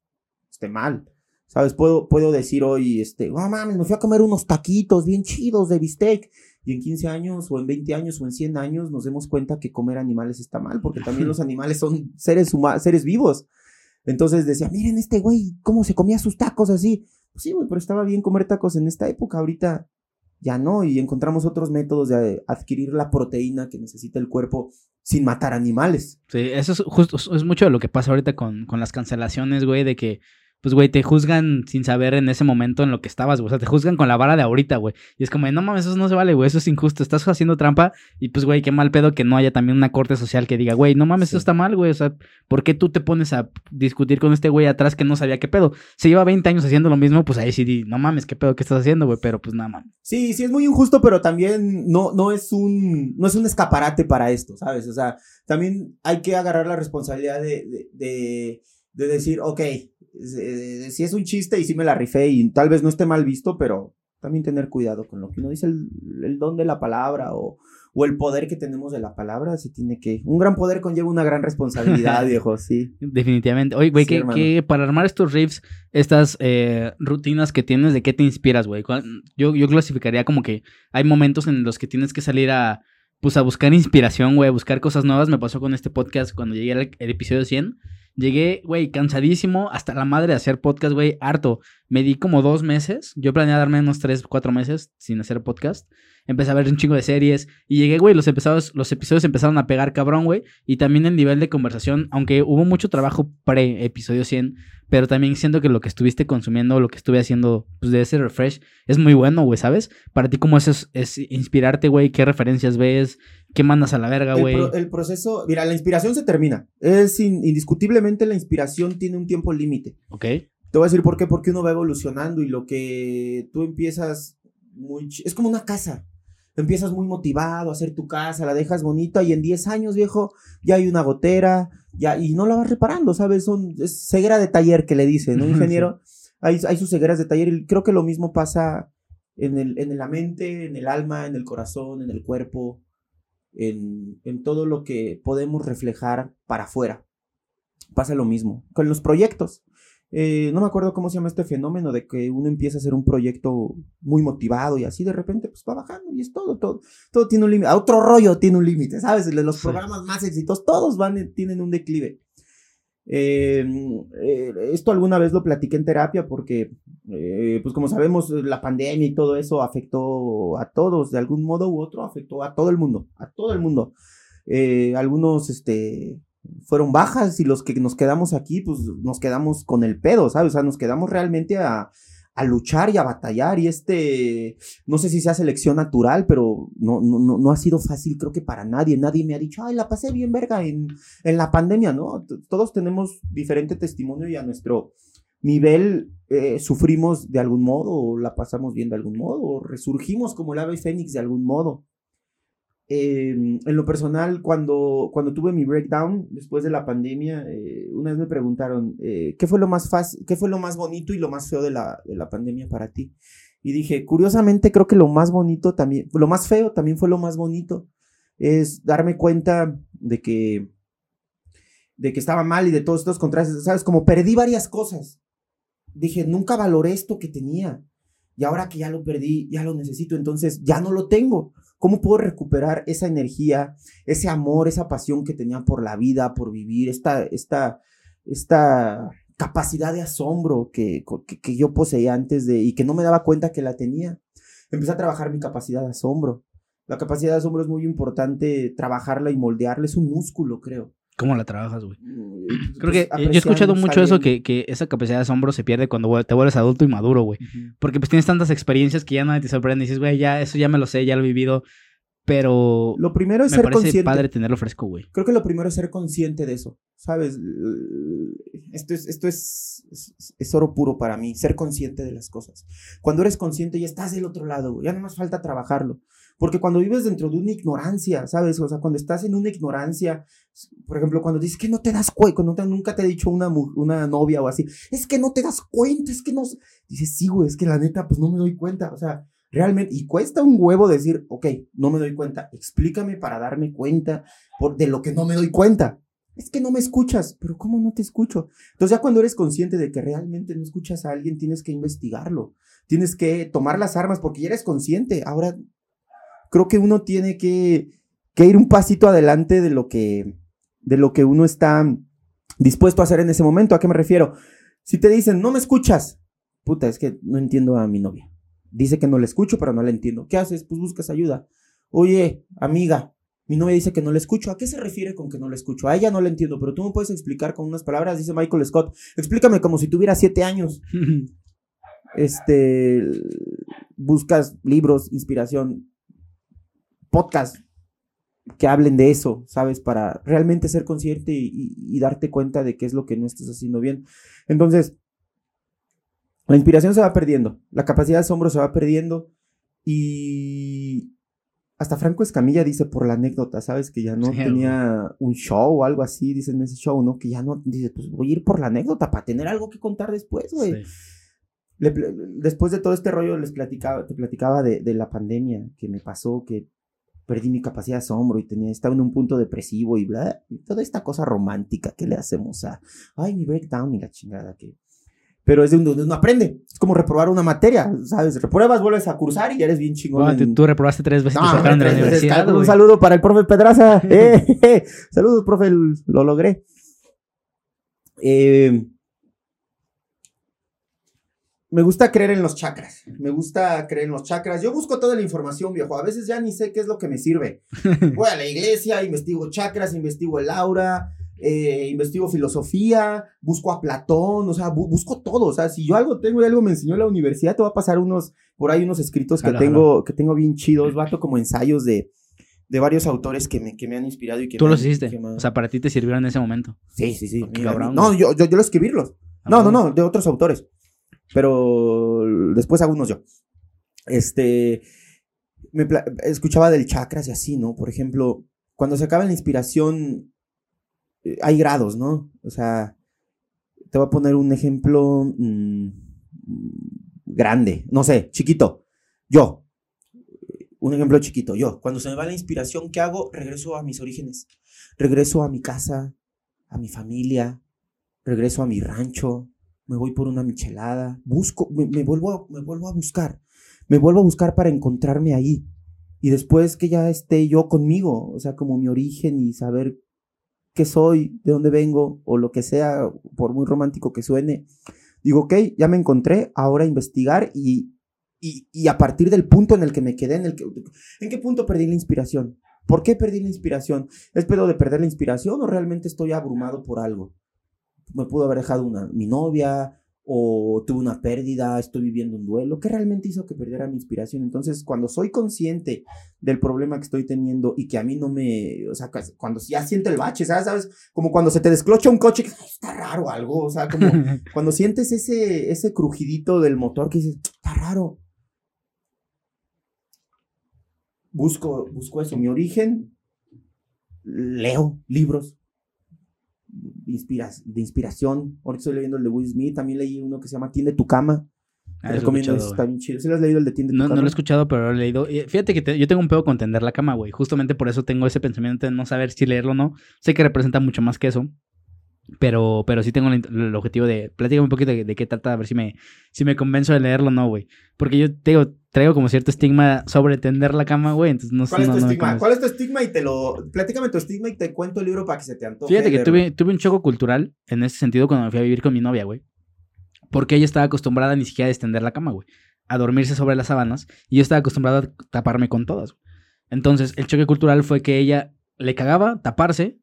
esté mal. ¿Sabes? Puedo, puedo decir hoy, este, no mames, me fui a comer unos taquitos bien chidos de bistec. Y en 15 años, o en 20 años, o en 100 años, nos demos cuenta que comer animales está mal, porque también [LAUGHS] los animales son seres, seres vivos. Entonces decía, miren este güey, cómo se comía sus tacos así. Pues sí, güey, pero estaba bien comer tacos en esta época. Ahorita ya no, y encontramos otros métodos de adquirir la proteína que necesita el cuerpo sin matar animales. Sí, eso es justo, es mucho de lo que pasa ahorita con, con las cancelaciones, güey, de que pues, güey, te juzgan sin saber en ese momento en lo que estabas, güey. O sea, te juzgan con la vara de ahorita, güey. Y es como, no mames, eso no se vale, güey. Eso es injusto. Estás haciendo trampa. Y pues, güey, qué mal pedo que no haya también una corte social que diga, güey, no mames, eso está mal, güey. O sea, ¿por qué tú te pones a discutir con este güey atrás que no sabía qué pedo? Se lleva 20 años haciendo lo mismo, pues ahí sí, di, no mames, qué pedo que estás haciendo, güey. Pero pues nada, mames. Sí, sí, es muy injusto, pero también no, no es un, no es un escaparate para esto, ¿sabes? O sea, también hay que agarrar la responsabilidad de, de, de, de decir, ok, si es un chiste y sí me la rifé y tal vez no esté mal visto, pero también tener cuidado con lo que uno dice, el, don de la palabra o, o, el poder que tenemos de la palabra, se tiene que... Un gran poder conlleva una gran responsabilidad, [LAUGHS] viejo, sí. Definitivamente. Oye, güey, que, para armar estos riffs, estas eh, rutinas que tienes, ¿de qué te inspiras, güey? Yo, yo clasificaría como que hay momentos en los que tienes que salir a, pues, a buscar inspiración, güey, a buscar cosas nuevas. Me pasó con este podcast cuando llegué al el episodio 100 Llegué, güey, cansadísimo, hasta la madre de hacer podcast, güey, harto. Me di como dos meses. Yo planeaba darme unos tres, cuatro meses sin hacer podcast. Empecé a ver un chingo de series. Y llegué, güey, los episodios, los episodios empezaron a pegar cabrón, güey. Y también el nivel de conversación, aunque hubo mucho trabajo pre-episodio 100, pero también siento que lo que estuviste consumiendo, lo que estuve haciendo, pues de ese refresh, es muy bueno, güey, ¿sabes? Para ti, ¿cómo es, es inspirarte, güey? ¿Qué referencias ves? ¿Qué mandas a la verga, güey? El, proceso, mira, la inspiración se termina. Es indiscutiblemente la inspiración tiene un tiempo límite. Ok. Te voy a decir por qué, porque uno va evolucionando y lo que tú empiezas muy... Es como una casa. Empiezas muy motivado a hacer tu casa, la dejas bonita y en 10 años, viejo, ya hay una gotera, ya, y no la vas reparando, ¿sabes? Son, es ceguera de taller que le dicen, ¿no, [LAUGHS] ingeniero? hay, hay sus cegueras de taller y creo que lo mismo pasa en, el, en la mente, en el alma, en el corazón, en el cuerpo, en, en todo lo que podemos reflejar para afuera. Pasa lo mismo con los proyectos. Eh, no me acuerdo cómo se llama este fenómeno de que uno empieza a hacer un proyecto muy motivado y así de repente pues va bajando y es todo, todo, todo tiene un límite, a otro rollo tiene un límite, ¿sabes? Los programas más exitosos, todos van, tienen un declive. Eh, eh, esto alguna vez lo platiqué en terapia porque, pues como sabemos, la pandemia y todo eso afectó a todos, de algún modo u otro, afectó a todo el mundo, a todo el mundo. algunos, este, fueron bajas y los que nos quedamos aquí, pues nos quedamos con el pedo, ¿sabes? O sea, nos quedamos realmente a, luchar y a batallar y este, no sé si sea selección natural, pero no, no, no ha sido fácil, creo que para nadie, nadie me ha dicho, ay, la pasé bien verga en, en la pandemia, ¿no? Todos tenemos diferente testimonio y a nuestro nivel eh, sufrimos de algún modo, o la pasamos bien de algún modo, o resurgimos como el ave fénix de algún modo. Em, en lo personal, cuando, cuando tuve mi breakdown después de la pandemia, eh, una vez me preguntaron, eh, ¿qué, fue lo más fácil, ¿qué fue lo más bonito y lo más feo de la, de la pandemia para ti? Y dije, curiosamente creo que lo más bonito también, lo más feo también fue lo más bonito, es darme cuenta de que, de que estaba mal y de todos estos contrastes, ¿sabes? Como perdí varias cosas. Dije, nunca valoré esto que tenía. Y ahora que ya lo perdí, ya lo necesito, entonces ya no lo tengo. ¿Cómo puedo recuperar esa energía, ese amor, esa pasión que tenía por la vida, por vivir, esta, esta, esta capacidad de asombro que, que, yo poseía antes de y que no me daba cuenta que la tenía? Empecé a trabajar mi capacidad de asombro. La capacidad de asombro es muy importante trabajarla y moldearla, es un músculo, creo. ¿Cómo la trabajas, güey? Mm, Creo que pues, yo he escuchado mucho eso, que, que, esa capacidad de asombro se pierde cuando te vuelves adulto y maduro, güey. Porque pues tienes tantas experiencias que ya nadie te sorprende y dices, güey, ya, eso ya me lo sé, ya lo he vivido. Pero lo primero es me ser parece consciente. padre tenerlo fresco, güey. Creo que lo primero es ser consciente de eso, ¿sabes? Esto es, esto es, es, oro puro para mí, ser consciente de las cosas. Cuando eres consciente ya estás del otro lado, güey. ya no más falta trabajarlo. Porque cuando vives dentro de una ignorancia, ¿sabes? O sea, cuando estás en una ignorancia, por ejemplo, cuando dices que no te das cuenta, cuando nunca te ha dicho una, una novia o así, es que no te das cuenta, es que no... Dices, sí, güey, es que la neta, pues no me doy cuenta. O sea, realmente, y cuesta un huevo decir, ok, no me doy cuenta, explícame para darme cuenta por, de lo que no me doy cuenta. Es que no me escuchas, pero ¿cómo no te escucho? Entonces ya cuando eres consciente de que realmente no escuchas a alguien, tienes que investigarlo, tienes que tomar las armas porque ya eres consciente. Ahora creo que uno tiene que, ir un pasito adelante de lo que, de lo que uno está dispuesto a hacer en ese momento. ¿A qué me refiero? Si te dicen, no me escuchas, puta, es que no entiendo a mi novia. dice que no le escucho, pero no le entiendo. ¿Qué haces? Pues buscas ayuda. Oye, amiga, mi novia dice que no le escucho. ¿A qué se refiere con que no le escucho? A ella no le entiendo, pero tú me puedes explicar con unas palabras, dice Michael Scott. Explícame como si tuviera siete años. [LAUGHS] Este, buscas libros, inspiración, podcast que hablen de eso, ¿sabes? Para realmente ser consciente y, y darte cuenta de qué es lo que no estás haciendo bien. Entonces, la inspiración se va perdiendo, la capacidad de asombro se va perdiendo y hasta Franco Escamilla dice por la anécdota, ¿sabes? Que ya no Sí, tenía un show o algo así, dicen en ese show, ¿no? Que ya no, dice, pues voy a ir por la anécdota para tener algo que contar después, güey. Sí. Le pl- después de todo este rollo les platicaba, te platicaba de, de la pandemia que me pasó, que perdí mi capacidad de asombro y tenía, estaba en un punto depresivo y bla, y toda esta cosa romántica que le hacemos a, ay, mi breakdown y la chingada que... Pero es de donde uno aprende, es como reprobar una materia, ¿sabes? Repruebas, vuelves a cursar y eres bien chingón. Bueno, tú, en- tú reprobaste tres veces y No, te de la tres veces, universidad, un saludo para el profe Pedraza. [LAUGHS] [LAUGHS] Eh, eh, Saludos, profe, lo logré. Eh, me gusta creer en los chakras. Me gusta creer en los chakras. Yo busco toda la información, viejo. A veces ya ni sé qué es lo que me sirve. [LAUGHS] Voy a la iglesia, investigo chakras, investigo el aura, eh, investigo filosofía, busco a Platón, o sea, bu- busco todo. O sea, si yo algo tengo y algo me enseñó la universidad, te va a pasar unos, por ahí unos escritos que tengo, que tengo bien chidos, vato, como ensayos de, de varios autores que me, que me han inspirado y que Tú me los han- hiciste. me- O sea, para ti te sirvieron en ese momento. sí, sí, sí. qué mira, no, yo, yo, yo lo escribirlos. No, no, no, de otros autores. Pero después hago unos yo. Este. Me escuchaba del chakras y así, ¿no? Por ejemplo, cuando se acaba la inspiración, eh, hay grados, ¿no? O sea, te voy a poner un ejemplo mm, grande, no sé, chiquito. Yo. Un ejemplo chiquito, yo. Cuando se me va la inspiración, ¿qué hago? Regreso a mis orígenes. Regreso a mi casa, a mi familia, regreso a mi rancho, me voy por una michelada, busco, me, vuelvo, a- me vuelvo a buscar, me vuelvo a buscar para encontrarme ahí. Y después que ya esté yo conmigo, o sea, como mi origen y saber qué soy, de dónde vengo, o lo que sea, por muy romántico que suene, digo, ok, ya me encontré, ahora investigar y, y, y a partir del punto en el que me quedé, en el que, ¿en qué punto perdí la inspiración? ¿Por qué perdí la inspiración? ¿Es pedo de perder la inspiración o realmente estoy abrumado por algo? Me pudo haber dejado una, mi novia o tuve una pérdida, estoy viviendo un duelo. ¿Qué realmente hizo que perdiera mi inspiración? Entonces, cuando soy consciente del problema que estoy teniendo y que a mí no me, o sea, cuando ya siento el bache, ¿sabes? ¿sabes? Como cuando se te desclocha un coche, que "Ay, está raro algo, o sea, como [LAUGHS] cuando sientes ese, ese crujidito del motor que dices, está raro. Busco, busco eso, mi origen, leo libros de, inspiras- de inspiración. Ahorita estoy leyendo el de Will Smith, también leí uno que se llama Tiende tu cama. Ah, Te recomiendo, está bien chido. ¿Sí lo has leído el de Tiende tu No, cama? no lo he escuchado, pero lo he leído. Fíjate que te- yo tengo un pedo con tender la cama, güey. Justamente por eso tengo ese pensamiento de no saber si leerlo o no. Sé que representa mucho más que eso. Pero, pero sí tengo el, el objetivo de. Platícame un poquito de, de qué trata, a ver si me, si me convenzo de leerlo o no, güey. Porque yo te digo, traigo como cierto estigma sobre tender la cama, güey. Entonces no sé. ¿Cuál es no- tu no estigma? ¿Cuál es tu estigma? Y te lo. Platícame tu estigma y te cuento el libro para que se te antoje. Fíjate que tuve, tuve un choco cultural en ese sentido cuando me fui a vivir con mi novia, güey. Porque ella estaba acostumbrada ni siquiera a extender la cama, güey. A dormirse sobre las sábanas. Y yo estaba acostumbrado a taparme con todas. Entonces, el choque cultural fue que ella le cagaba taparse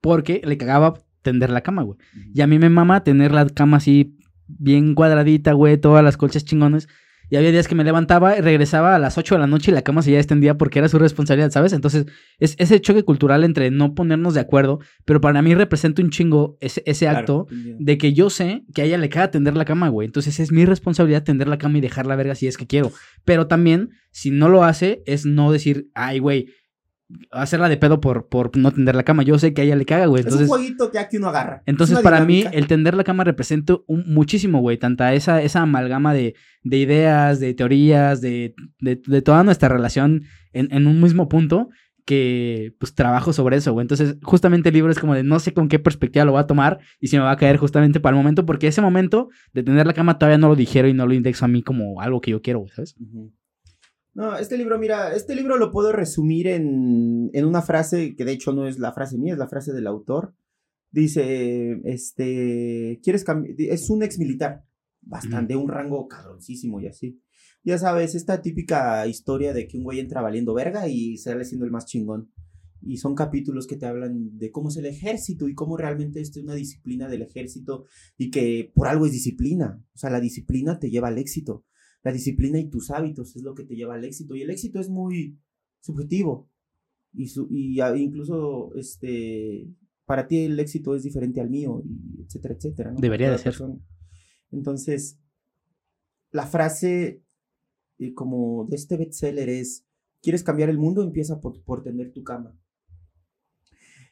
porque le cagaba tender la cama, güey. Y a mí me mama tener la cama así bien cuadradita, güey, todas las colchas chingones. Y había días que me levantaba y regresaba a las 8 de la noche y la cama se ya extendía porque era su responsabilidad, ¿sabes? Entonces, es ese choque cultural entre no ponernos de acuerdo, pero para mí representa un chingo ese, ese Claro, acto de que yo sé que a ella le caga tender la cama, güey. Entonces es mi responsabilidad tender la cama y dejar la verga si es que quiero. Pero también, si no lo hace, es no decir, ay, güey, hacerla de pedo por, por no tender la cama. Yo sé que a ella le caga, güey. Es Entonces, un jueguito que aquí uno agarra. entonces, Es para mí, dinámica. el tender la cama representa un, muchísimo, güey. Tanta esa, esa amalgama de, de ideas, de teorías, de, de, de toda nuestra relación en, en un mismo punto que, pues, trabajo sobre eso, güey. Entonces, justamente el libro es como de no sé con qué perspectiva lo va a tomar y si me va a caer justamente para el momento, porque ese momento de tender la cama todavía no lo dijeron y no lo indexo a mí como algo que yo quiero, güey, ¿sabes? No, este libro, mira, este libro lo puedo resumir en, en una frase que de hecho no es la frase mía, es la frase del autor. Dice, este, ¿quieres cambiar? Es un ex militar. bastante, de un rango cabroncísimo y así. Ya sabes, esta típica historia de que un güey entra valiendo verga y sale siendo el más chingón. Y son capítulos que te hablan de cómo es el ejército y cómo realmente es una disciplina del ejército y que por algo es disciplina. O sea, la disciplina te lleva al éxito. La disciplina y tus hábitos es lo que te lleva al éxito. Y el éxito es muy subjetivo. Y, su, y incluso este, para ti el éxito es diferente al mío, y etcétera, etcétera. Debería de ser. Entonces, la frase eh, como de este bestseller es, ¿quieres cambiar el mundo? Empieza por, por tener tu cama.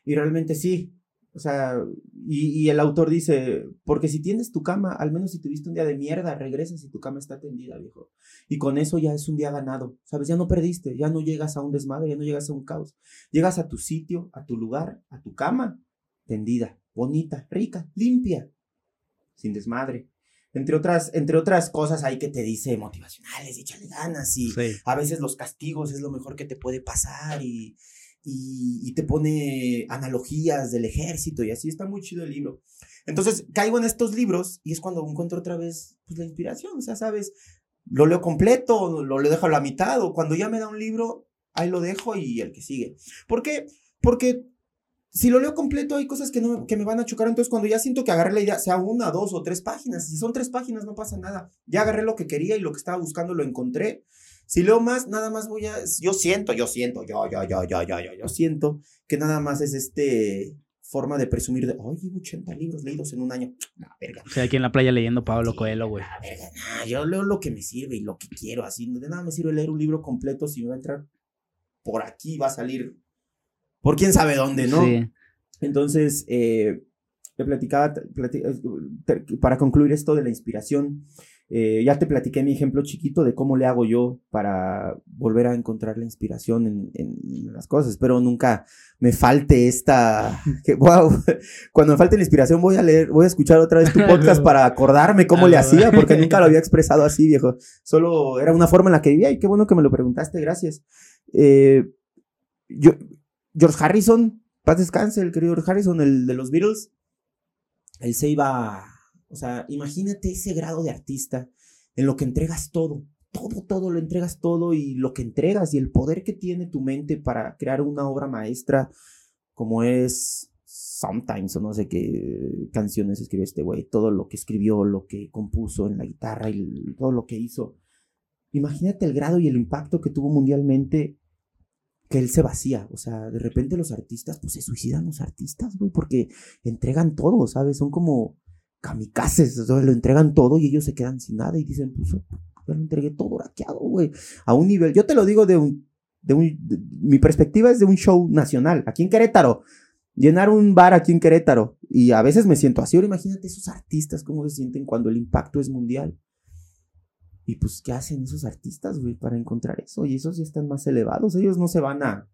Y realmente sí, o sea, y, y, el autor dice, porque si tienes tu cama, al menos si tuviste un día de mierda, regresas y tu cama está tendida, viejo. Y con eso ya es un día ganado, ¿sabes? Ya no perdiste, ya no llegas a un desmadre, ya no llegas a un caos. Llegas a tu sitio, a tu lugar, a tu cama, tendida, bonita, rica, limpia, sin desmadre. Entre otras, entre otras cosas hay que te dice motivacionales, échale ganas y a veces los castigos es lo mejor que te puede pasar y, y, te pone analogías del ejército y así está muy chido el libro. Entonces caigo en estos libros y es cuando encuentro otra vez pues, la inspiración, o sea, sabes, lo leo completo, lo, lo dejo a la mitad o cuando ya me da un libro, ahí lo dejo y el que sigue. ¿Por qué? Porque si lo leo completo hay cosas que, no, que me van a chocar, entonces cuando ya siento que agarré la idea, sea una, dos o tres páginas, si son tres páginas no pasa nada, ya agarré lo que quería y lo que estaba buscando lo encontré, si leo más, nada más voy a. Yo siento, yo siento, yo, yo, yo, yo, yo, yo, yo siento que nada más es este forma de presumir de, oye, 80 libros leídos en un año. No, verga. O sea, aquí en la playa leyendo Pablo Coelho, güey. verga, yo leo lo que me sirve y lo que quiero, así. De nada me sirve leer un libro completo si me va a entrar por aquí, va a salir por quién sabe dónde, ¿no? Sí. Entonces, eh, le platicaba, para concluir esto de la inspiración, eh, ya te platiqué mi ejemplo chiquito de cómo le hago yo para volver a encontrar la inspiración en, en las cosas. Pero nunca me falte esta. [LAUGHS] Que, wow, cuando me falte la inspiración voy a leer, voy a escuchar otra vez tu [LAUGHS] podcast para acordarme cómo le hacía, porque nunca lo había [LAUGHS] expresado así, viejo. Solo era una forma en la que vivía y qué bueno que me lo preguntaste, gracias. Eh, yo, George Harrison, paz descanse, el querido George Harrison, el de los Beatles, él se iba o sea, imagínate ese grado de artista en lo que entregas todo, todo, todo, lo entregas todo y lo que entregas y el poder que tiene tu mente para crear una obra maestra como es Sometimes o no sé qué canciones escribió este güey, todo lo que escribió, lo que compuso en la guitarra y todo lo que hizo. Imagínate el grado y el impacto que tuvo mundialmente que él se vacía, o sea, de repente los artistas, pues se suicidan los artistas, güey, porque entregan todo, ¿sabes? Son como kamikazes, lo entregan todo y ellos se quedan sin nada y dicen, pues yo lo entregué todo raqueado, güey, a un nivel, yo te lo digo de un, de un, mi perspectiva es de un show nacional, aquí en Querétaro, llenar un bar aquí en Querétaro, y a veces me siento así, ahora imagínate esos artistas, cómo se sienten cuando el impacto es mundial. Y pues, ¿qué hacen esos artistas, güey, para encontrar eso? Y esos ya están más elevados, ellos no se van a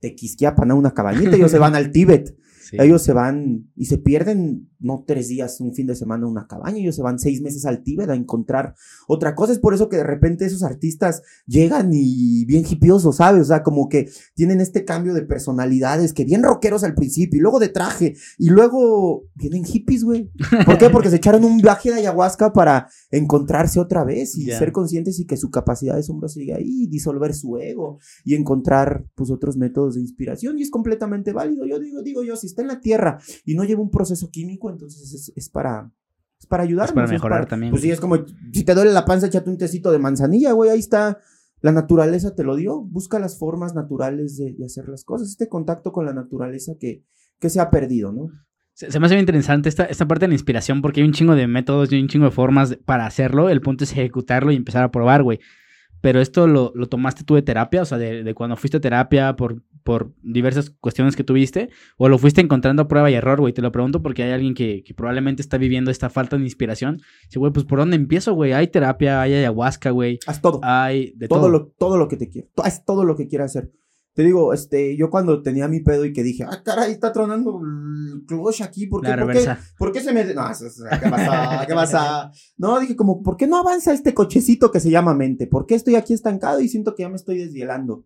Tequisquiapan a una cabañita, ellos se van al Tíbet. Ellos se van y se pierden, no tres días, un fin de semana en una cabaña, ellos se van seis meses al Tíbet a encontrar otra cosa. Es por eso que de repente esos artistas llegan y bien hipiosos, ¿sabes? O sea, como que tienen este cambio de personalidades, que bien rockeros al principio, y luego de traje, y luego vienen hippies, güey. ¿Por qué? Porque se echaron un viaje de ayahuasca para encontrarse otra vez y ser conscientes y que su capacidad de sombra sigue ahí, disolver su ego y encontrar, pues, otros métodos de inspiración. Y es completamente válido. Yo digo, digo yo, si está en la tierra y no lleva un proceso químico, entonces es, para, es para ayudarnos. Es para mejorar también. Pues sí, es como, si te duele la panza, échate un tecito de manzanilla, güey, ahí está. La naturaleza te lo dio. Busca las formas naturales de, hacer las cosas. Este contacto con la naturaleza que, que se ha perdido, ¿no? Se, me hace bien interesante esta, esta parte de la inspiración porque hay un chingo de métodos y un chingo de formas para hacerlo. El punto es ejecutarlo y empezar a probar, güey. Pero esto lo, lo, tomaste tú de terapia, o sea, de, de, cuando fuiste a terapia por, por diversas cuestiones que tuviste, o lo fuiste encontrando a prueba y error, güey. Te lo pregunto porque hay alguien que, que probablemente está viviendo esta falta de inspiración. Dice, güey, pues ¿por dónde empiezo, güey? Hay terapia, hay ayahuasca, güey. Haz todo. Hay de todo. todo. Lo, todo lo que te quiero. Haz todo lo que quieras hacer. Te digo, este, yo cuando tenía mi pedo y que dije, ah, caray, está tronando el clutch aquí, ¿por qué, ¿por qué, ¿por qué se me.? No, ¿qué pasa? ¿Qué pasa? No, dije, como, ¿por qué no avanza este cochecito que se llama mente? ¿Por qué estoy aquí estancado y siento que ya me estoy desvielando?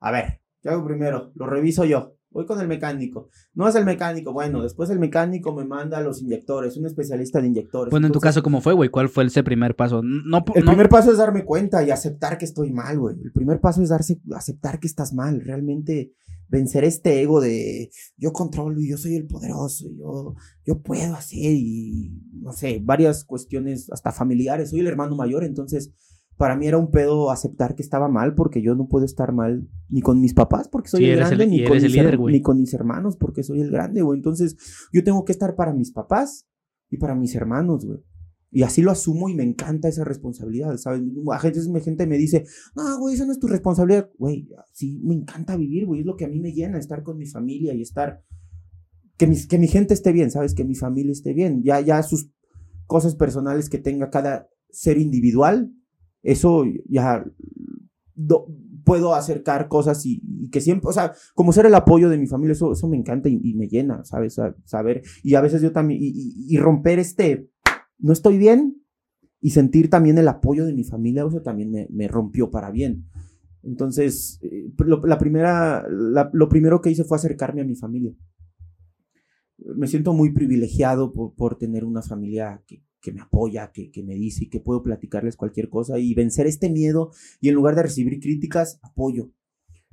A ver, ¿qué hago primero? Lo reviso yo. voy con el mecánico. No es el mecánico, bueno, después el mecánico me manda a los inyectores, un especialista de inyectores. Bueno, en tu Entonces, caso, ¿cómo fue, güey? ¿Cuál fue ese primer paso? No, El no- primer paso es darme cuenta y aceptar que estoy mal, güey. El primer paso es darse, aceptar que estás mal. Realmente vencer este ego de yo controlo y yo soy el poderoso, y yo, yo puedo hacer y no sé, varias cuestiones hasta familiares. Soy el hermano mayor, entonces para mí era un pedo aceptar que estaba mal porque yo no puedo estar mal ni con mis papás porque soy Sí, el el- grande, y ni, con el líder, ni con mis hermanos porque soy el grande, güey. Entonces yo tengo que estar para mis papás y para mis hermanos, güey. Y así lo asumo y me encanta esa responsabilidad, ¿sabes? A veces gente me dice, no, güey, esa no es tu responsabilidad. Güey, sí, me encanta vivir, güey. Es lo que a mí me llena, estar con mi familia y estar... Que, mis, que mi gente esté bien, ¿sabes? Que mi familia esté bien. Ya, ya sus cosas personales que tenga cada ser individual, eso ya do- puedo acercar cosas y, que siempre, o sea, como ser el apoyo de mi familia, eso, eso me encanta y, me llena, ¿sabes? Sa- saber, y a veces yo también, y, y- romper este, no estoy bien, y sentir también el apoyo de mi familia, eso también me, rompió para bien. Entonces, eh, lo, la primera, lo primero que hice fue acercarme a mi familia. Me siento muy privilegiado por, por tener una familia que, que me apoya, que, que me dice y que puedo platicarles cualquier cosa y vencer este miedo y en lugar de recibir críticas, apoyo.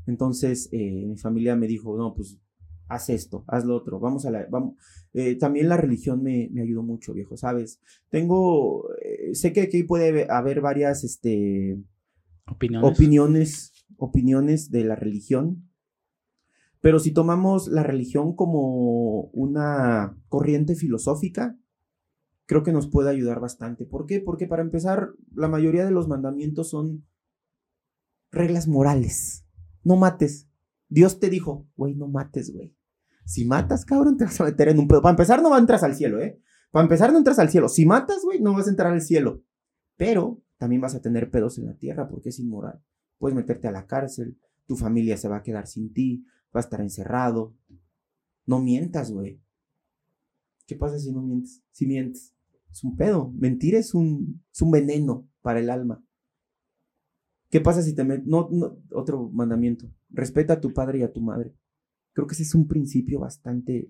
Entonces, eh, mi familia me dijo, no, pues haz esto, haz lo otro, vamos a la... Vamos. Eh, también la religión me, me ayudó mucho, viejo, ¿sabes? Tengo, eh, sé que aquí puede haber varias, este, opiniones. opiniones, opiniones de la religión. Pero si tomamos la religión como una corriente filosófica, creo que nos puede ayudar bastante. ¿Por qué? Porque para empezar, la mayoría de los mandamientos son reglas morales. No mates. Dios te dijo, güey, no mates, güey. Si matas, cabrón, te vas a meter en un pedo. Para empezar, no entras al cielo, ¿eh? Para empezar, no entras al cielo. Si matas, güey, no vas a entrar al cielo. Pero también vas a tener pedos en la tierra porque es inmoral. Puedes meterte a la cárcel, tu familia se va a quedar sin ti, va a estar encerrado. No mientas, güey. ¿Qué pasa si no mientes? Si mientes. Es un pedo. Mentir es un, es un veneno para el alma. ¿Qué pasa si te metes? No, otro mandamiento. Respeta a tu padre y a tu madre. Creo que ese es un principio bastante.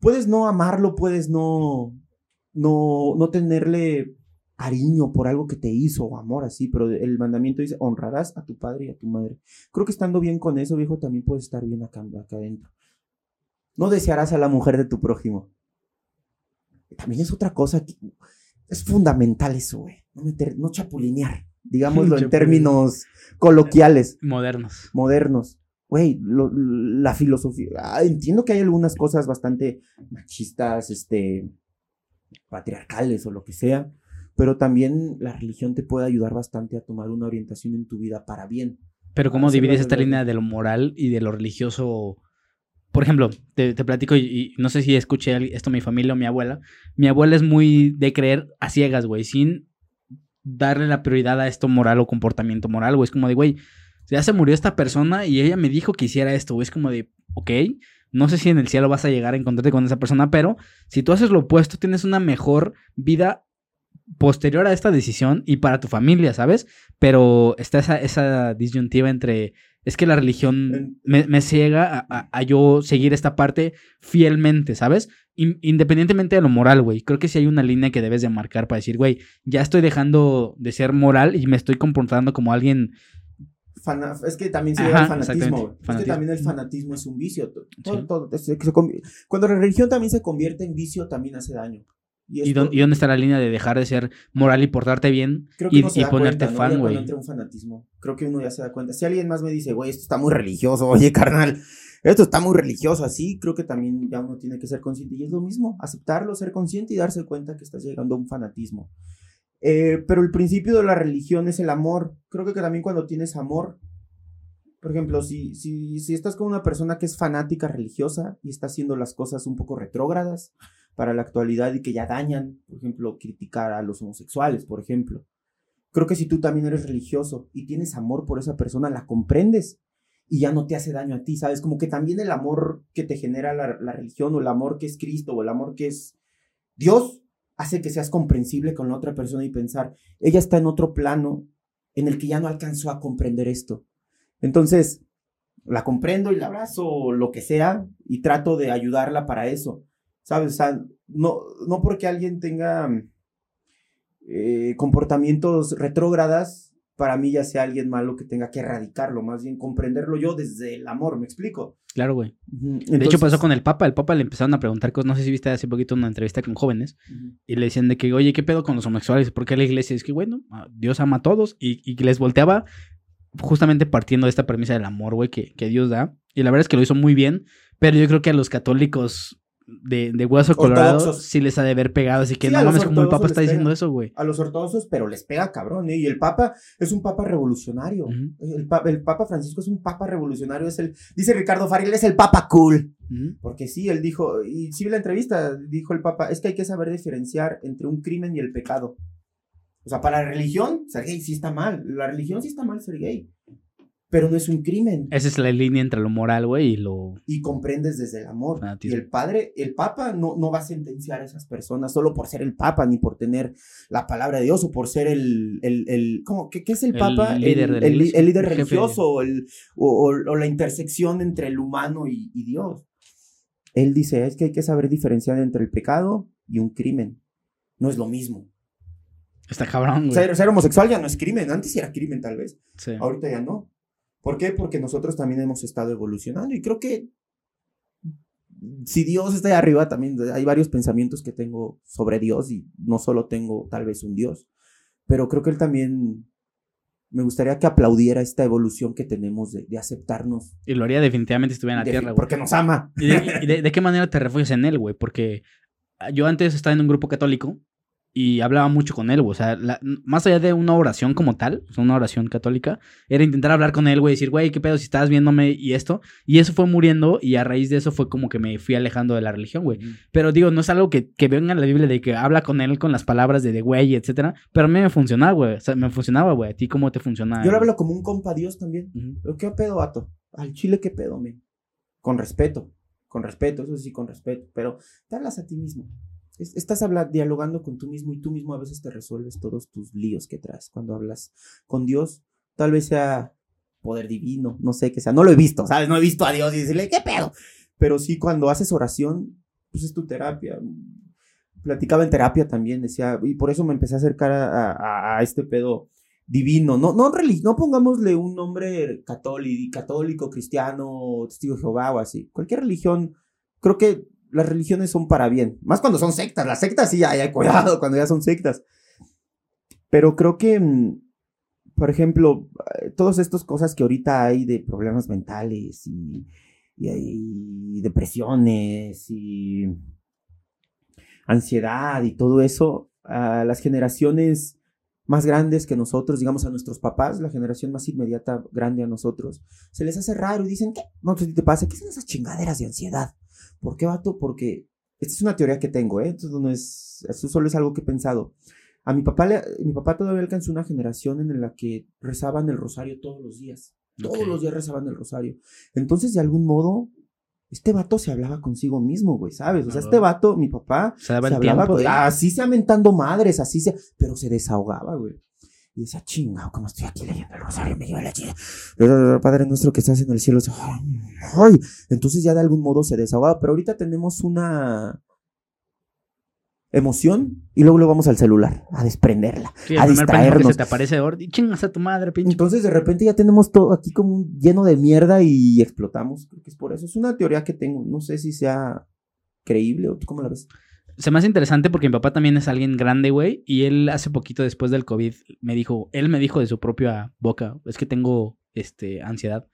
Puedes no amarlo, puedes no. No, no tenerle cariño por algo que te hizo o amor así, pero el mandamiento dice honrarás a tu padre y a tu madre. Creo que estando bien con eso, viejo, también puedes estar bien acá, acá adentro. No desearás a la mujer de tu prójimo. También es otra cosa que es fundamental eso, güey. No, meter, no chapulinear, digámoslo [LAUGHS] en términos coloquiales, Modernos. modernos. Güey, la filosofía. ah, entiendo que hay algunas cosas bastante machistas, este, patriarcales o lo que sea, pero también la religión te puede ayudar bastante a tomar una orientación en tu vida para bien. Pero ¿cómo divides esta línea de lo moral y de lo religioso? Por ejemplo, te, platico y, no sé si escuché esto mi familia o mi abuela. Mi abuela es muy de creer a ciegas, güey, sin darle la prioridad a esto moral o comportamiento moral, güey. Es como de, güey, ya se murió esta persona y ella me dijo que hiciera esto, güey. Es como de, ok, no sé si en el cielo vas a llegar a encontrarte con esa persona, pero si tú haces lo opuesto, tienes una mejor vida posterior a esta decisión y para tu familia, ¿sabes? Pero está esa disyuntiva entre, es que la religión me, me ciega a, a- a yo seguir esta parte fielmente, ¿sabes? In- independientemente de lo moral, güey. Creo que sí hay una línea que debes de marcar para decir, güey, ya estoy dejando de ser moral y me estoy comportando como alguien... Fana- es que también se Ajá, llama fanatismo. Es que también el fanatismo es un vicio. Todo- Sí. todo- es- cuando la religión también se convierte en vicio, también hace daño. Y, ¿Y, dónde, y dónde está la línea de dejar de ser moral y portarte bien creo que y, y ponerte cuenta, ¿no? fan, güey? Entra un fanatismo, creo que uno ya se da cuenta. Si alguien más me dice, güey, esto está muy religioso, oye, carnal, esto está muy religioso, así, creo que también ya uno tiene que ser consciente. Y es lo mismo, aceptarlo, ser consciente y darse cuenta que estás llegando a un fanatismo. Eh, pero el principio de la religión es el amor. Creo que también cuando tienes amor, por ejemplo, si, si, si estás con una persona que es fanática religiosa y está haciendo las cosas un poco retrógradas para la actualidad y que ya dañan, por ejemplo, criticar a los homosexuales, por ejemplo. Creo que si tú también eres religioso y tienes amor por esa persona, la comprendes y ya no te hace daño a ti, ¿sabes? Como que también el amor que te genera la, la religión o el amor que es Cristo o el amor que es Dios hace que seas comprensible con la otra persona y pensar, ella está en otro plano en el que ya no alcanzó a comprender esto. Entonces, La comprendo y la abrazo, lo que sea, y trato de ayudarla para eso. ¿Sabes? O sea, no, no porque alguien tenga eh, comportamientos retrógradas, para mí ya sea alguien malo que tenga que erradicarlo, más bien comprenderlo yo desde el amor, ¿me explico? Claro, güey. de hecho pasó con el Papa, el Papa le empezaron a preguntar cosas, no sé si viste hace poquito una entrevista con jóvenes, y le decían de que, oye, ¿qué pedo con los homosexuales? ¿Por qué la iglesia? Es que, bueno, Dios ama a todos, y, y les volteaba justamente partiendo de esta premisa del amor, güey, que, que Dios da, y la verdad es que lo hizo muy bien, pero yo creo que a los católicos de, de hueso colorado sí les ha de haber pegado. Así que no mames, como el Papa está diciendo eso, güey. A los ortodoxos, pero les pega cabrón, ¿eh? Y el Papa es un Papa revolucionario. el, el, Papa Francisco es un Papa revolucionario. Es el, dice Ricardo Faril, es el Papa cool. Porque sí, él dijo, y sí vi la entrevista, dijo el Papa, es que hay que saber diferenciar entre un crimen y el pecado. O sea, para la religión, ser gay sí está mal. La religión sí está mal ser gay pero no es un crimen. Esa es la línea entre lo moral, güey, y lo... Y comprendes desde el amor. Ah, y el padre, el papa no, no va a sentenciar a esas personas solo por ser el papa, ni por tener la palabra de Dios, o por ser el, el, el ¿cómo? ¿Qué, es el, papa? El líder, el, líder religioso, o, o, la intersección entre el humano y, Dios. Él dice, es que hay que saber diferenciar entre el pecado y un crimen. No es lo mismo. Está cabrón, güey. Ser, ser, homosexual ya no es crimen. Antes era crimen, tal vez. Sí. Ahorita ya no. ¿Por qué? Porque nosotros también hemos estado evolucionando y creo que si Dios está ahí arriba, también hay varios pensamientos que tengo sobre Dios y no solo tengo tal vez un Dios, pero creo que Él también me gustaría que aplaudiera esta evolución que tenemos de, aceptarnos. Y lo haría definitivamente si estuviera en la tierra, güey. Porque nos ama. ¿Y, de, [LAUGHS] de, qué manera te refugias en Él, güey? Porque yo antes estaba en un grupo católico y hablaba mucho con él, güey. O sea, más allá de una oración como tal, o sea, una oración católica, era intentar hablar con él, güey, decir, güey, qué pedo si estás viéndome y esto. Y eso fue muriendo y a raíz de eso fue como que me fui alejando de la religión, güey. Pero digo, no es algo que, que venga en la Biblia de que habla con él con las palabras de de güey, etcétera. Pero a mí me funcionaba, güey. O sea, me funcionaba, güey. ¿A ti cómo te funcionaba? Yo lo hablo como un compa Dios también. ¿Qué pedo, vato? Al chile, ¿qué pedo, men? Con respeto. Con respeto, eso sí, con respeto. Pero te hablas a ti mismo estás hablando, dialogando con tú mismo y tú mismo a veces te resuelves todos tus líos que traes cuando hablas con Dios. Tal vez sea poder divino, no sé qué sea. No lo he visto, ¿sabes? No he visto a Dios y decirle, ¿qué pedo? Pero sí, cuando haces oración, pues es tu terapia. Platicaba en terapia también, decía, y por eso me empecé a acercar a, este pedo divino. No, no, no pongámosle un nombre católico, católico, cristiano, testigo de Jehová o así. Cualquier religión, creo que las religiones son para bien. Más cuando son sectas. Las sectas sí, hay, hay cuidado cuando ya son sectas. Pero creo que, mm, por ejemplo, eh, todas estas cosas que ahorita hay de problemas mentales y, y, depresiones y ansiedad y todo eso, las generaciones más grandes que nosotros, digamos a nuestros papás, la generación más inmediata grande a nosotros, se les hace raro y dicen, ¿qué? No sé si te pasa, ¿qué son esas chingaderas de ansiedad? ¿Por qué, vato? Porque esta es una teoría que tengo, ¿eh? Entonces no es, eso solo es algo que he pensado. A mi papá, le, mi papá todavía alcanzó una generación en la que rezaban el rosario todos los días. Todos los días rezaban el rosario. Entonces, de algún modo, este vato se hablaba consigo mismo, güey, ¿sabes? O sea, este vato, mi papá, se, hablaba así se aumentando madres, así se, pero se desahogaba, güey. Y decía, chinga, como estoy aquí leyendo el rosario, me lleva la chica. Padre nuestro que estás en el cielo. Ay, entonces ya de algún modo se desahogaba. Pero ahorita tenemos una emoción y luego lo vamos al celular a desprenderla, a distraernos. Que se te aparece chingas a tu madre, pinche. Entonces de repente ya tenemos todo aquí como lleno de mierda y explotamos. Creo que es por eso. Es una teoría que tengo. No sé si sea creíble o tú cómo la ves se me hace interesante porque mi papá también es alguien grande, güey. Y él hace poquito después del COVID me dijo, él me dijo de su propia boca, es que tengo este, ansiedad.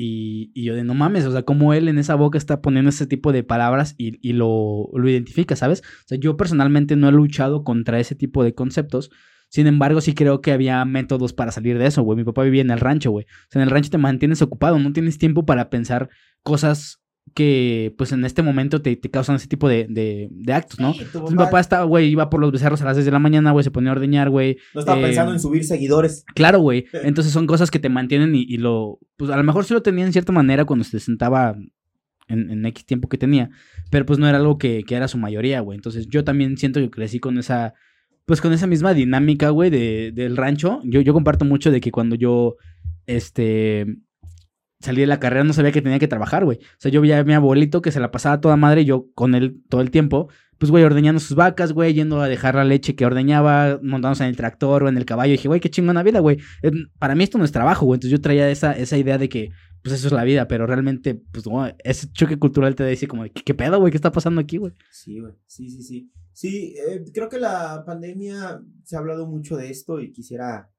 Y, yo de no mames, o sea, como él en esa boca está poniendo ese tipo de palabras y, y lo, lo, identifica, ¿sabes? O sea, yo personalmente no he luchado contra ese tipo de conceptos. Sin embargo, sí creo que había métodos para salir de eso, güey. Mi papá vivía en el rancho, güey. O sea, en el rancho te mantienes ocupado, no tienes tiempo para pensar cosas que pues en este momento te, causan ese tipo de, de, actos, ¿no? mi papá estaba, güey, iba por los becerros a las 6 de la mañana, güey, se ponía a ordeñar, güey. No estaba pensando en subir seguidores. Claro, güey. [LAUGHS] Entonces son cosas que te mantienen y, lo, pues a lo mejor sí lo tenía en cierta manera cuando se sentaba en, en X tiempo que tenía, pero pues no era algo que, que era su mayoría, güey. Entonces yo también siento que crecí con esa, pues con esa misma dinámica, güey, de, del rancho. Yo, yo comparto mucho de que cuando yo, este salí de la carrera no sabía que tenía que trabajar, güey. O sea, yo veía a mi abuelito que se la pasaba toda madre yo con él todo el tiempo, pues, güey, ordeñando sus vacas, güey, yendo a dejar la leche que ordeñaba, montándose en el tractor o en el caballo. Y dije, güey, qué chingona vida, güey. Para mí esto no es trabajo, güey. Entonces yo traía esa, esa idea de que, pues, eso es la vida, pero realmente, pues, güey, ese choque cultural te dice como, de, ¿qué, qué pedo, güey? ¿Qué está pasando aquí, güey? Sí, güey. Sí, sí, sí. Sí, eh, creo que la pandemia se ha hablado mucho de esto y quisiera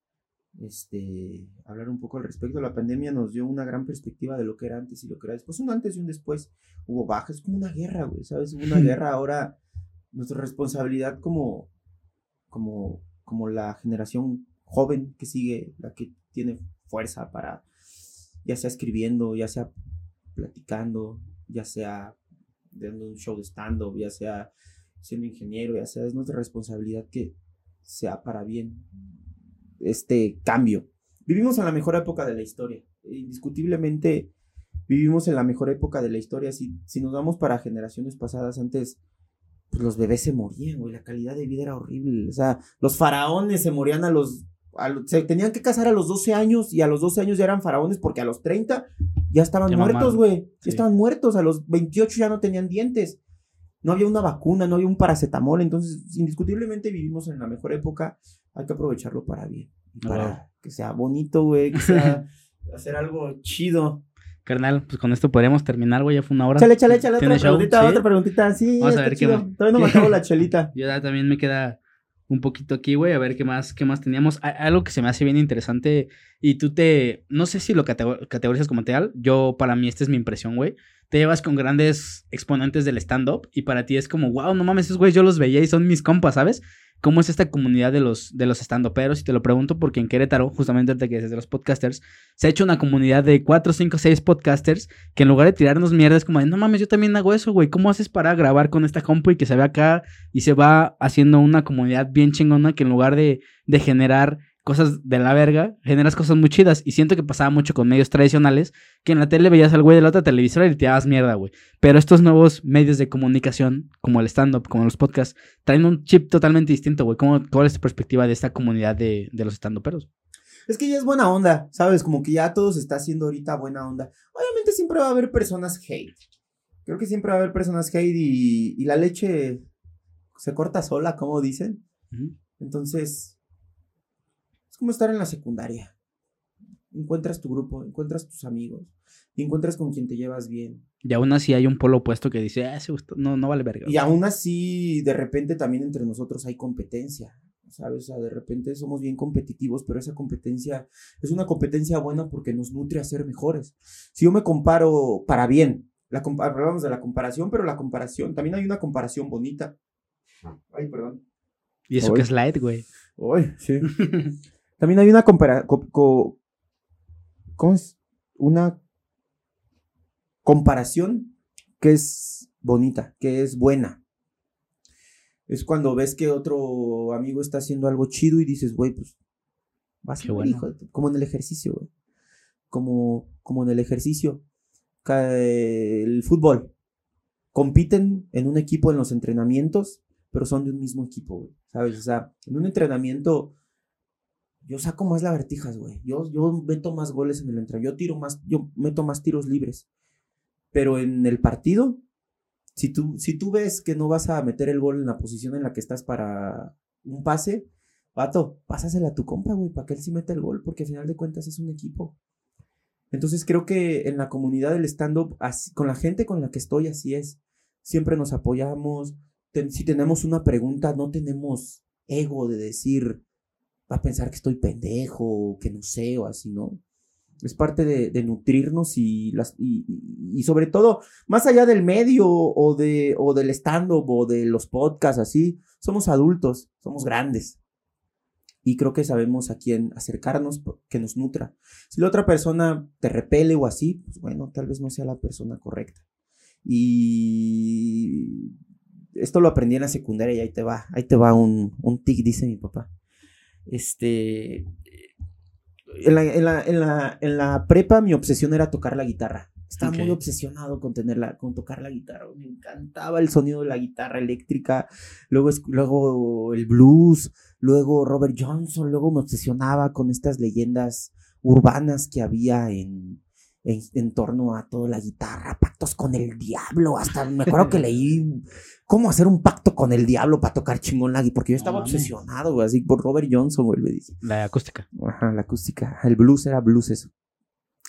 este, hablar un poco al respecto. La pandemia nos dio una gran perspectiva de lo que era antes y lo que era después. Un antes y un después. Hubo bajas, es como una guerra, güey, ¿sabes? Hubo una guerra. Ahora, nuestra responsabilidad como, como, como la generación joven que sigue, la que tiene fuerza para, ya sea escribiendo, ya sea platicando, ya sea dando un show de stand-up, ya sea siendo ingeniero, ya sea, es nuestra responsabilidad que sea para bien este cambio. Vivimos en la mejor época de la historia. Indiscutiblemente vivimos en la mejor época de la historia. Si, si nos vamos para generaciones pasadas, antes pues los bebés se morían, güey. La calidad de vida era horrible. O sea, los faraones se morían a los... a se tenían que casar a los 12 años y a los 12 años ya eran faraones porque a los 30 ya estaban Ya muertos, güey. Ya estaban muertos. A los 28 ya no tenían dientes. No había una vacuna, no había un paracetamol. Entonces, indiscutiblemente vivimos en la mejor época. Hay que aprovecharlo para bien. Ah, Para que sea bonito, güey. Que sea [LAUGHS] hacer algo chido. Carnal, pues con esto podríamos terminar, güey. Ya fue una hora. Échale, échale, échale. Otra ¿Tienes show? preguntita, ¿Sí? otra preguntita. Sí, Vamos a ver qué chido. más. Todavía no me [LAUGHS] acabo la chelita. Yo ya también me queda un poquito aquí, güey, a ver qué más, qué más teníamos. A- Algo que se me hace bien interesante y tú te, no sé si lo catego- categorizas como tal, yo para mí esta es mi impresión, güey. Te llevas con grandes exponentes del stand-up y para ti es como, wow, no mames, esos güeyes yo los veía y son mis compas, ¿sabes? ¿Cómo es esta comunidad de los, de los stand-uperos? Y te lo pregunto porque en Querétaro, justamente que desde los podcasters, se ha hecho una comunidad de 4, 5, 6 podcasters que en lugar de tirarnos mierda es como de, no mames, yo también hago eso, güey. ¿Cómo haces para grabar con esta compu y que se ve acá y se va haciendo una comunidad bien chingona que en lugar de, de generar cosas de la verga, generas cosas muy chidas. Y siento que pasaba mucho con medios tradicionales, que en la tele veías al güey de la otra televisora y le tirabas mierda, güey. Pero estos nuevos medios de comunicación, como el stand-up, como los podcasts, traen un chip totalmente distinto, güey. ¿Cómo, ¿Cuál es tu perspectiva de esta comunidad de, de los stand-uperos? Es que ya es buena onda, ¿sabes? Como que ya todo se está haciendo ahorita buena onda. Obviamente siempre va a haber personas hate. Creo que siempre va a haber personas hate y, y la leche se corta sola, como dicen. Entonces, es como estar en la secundaria. Encuentras tu grupo, encuentras tus amigos y encuentras con quien te llevas bien. Y aún así hay un polo opuesto que dice, ah, ese gusto- no, no vale verga. Y aún así, de repente también entre nosotros hay competencia. ¿Sabes? O sea, de repente somos bien competitivos, pero esa competencia es una competencia buena porque nos nutre a ser mejores. Si yo me comparo para bien, la compa- hablamos de la comparación, pero la comparación, también hay una comparación bonita. Ay, perdón. Y eso Uy. que es light, güey. Ay, sí. [LAUGHS] También hay una compara co- co- ¿cómo es? Una comparación que es bonita, que es buena. Es cuando ves que otro amigo está haciendo algo chido y dices, güey, pues vas Qué a ver, bueno. hijo de tu-". como en el ejercicio, güey. Como, como en el ejercicio. El fútbol. Compiten en un equipo en los entrenamientos, pero son de un mismo equipo, güey. ¿Sabes? O sea, en un entrenamiento yo saco más lagartijas, güey. Yo, yo meto más goles en el entrenamiento. Yo tiro más, yo meto más tiros libres. Pero en el partido, si tú, si tú ves que no vas a meter el gol en la posición en la que estás para un pase, vato, pásasela a tu compa, güey, para que él sí meta el gol, porque al final de cuentas es un equipo. Entonces creo que en la comunidad del stand-up, con la gente con la que estoy, así es. Siempre nos apoyamos. Si tenemos una pregunta, no tenemos ego de decir, va a pensar que estoy pendejo, que no sé, o así, ¿no? Es parte de, nutrirnos y, las, y, sobre todo, más allá del medio o, de, o del stand-up o de los podcasts, así, somos adultos, somos grandes. Y creo que sabemos a quién acercarnos que nos nutra. Si la otra persona te repele o así, pues bueno, tal vez no sea la persona correcta. Y esto lo aprendí en la secundaria y ahí te va, ahí te va un, un tic, dice mi papá. Este, en la, en la- en la- en la prepa mi obsesión era tocar la guitarra. Estaba muy obsesionado con, tenerla, con tocar la guitarra. Me encantaba el sonido de la guitarra eléctrica. Luego, luego el blues. Luego Robert Johnson. Luego me obsesionaba con estas leyendas urbanas que había en, en, en torno a toda la guitarra, pactos con el diablo, hasta me acuerdo que leí cómo hacer un pacto con el diablo para tocar chingón la guitarra, porque yo estaba obsesionado, güey, así por Robert Johnson, güey, me dice. La acústica. Ajá, la acústica. El blues era blues eso.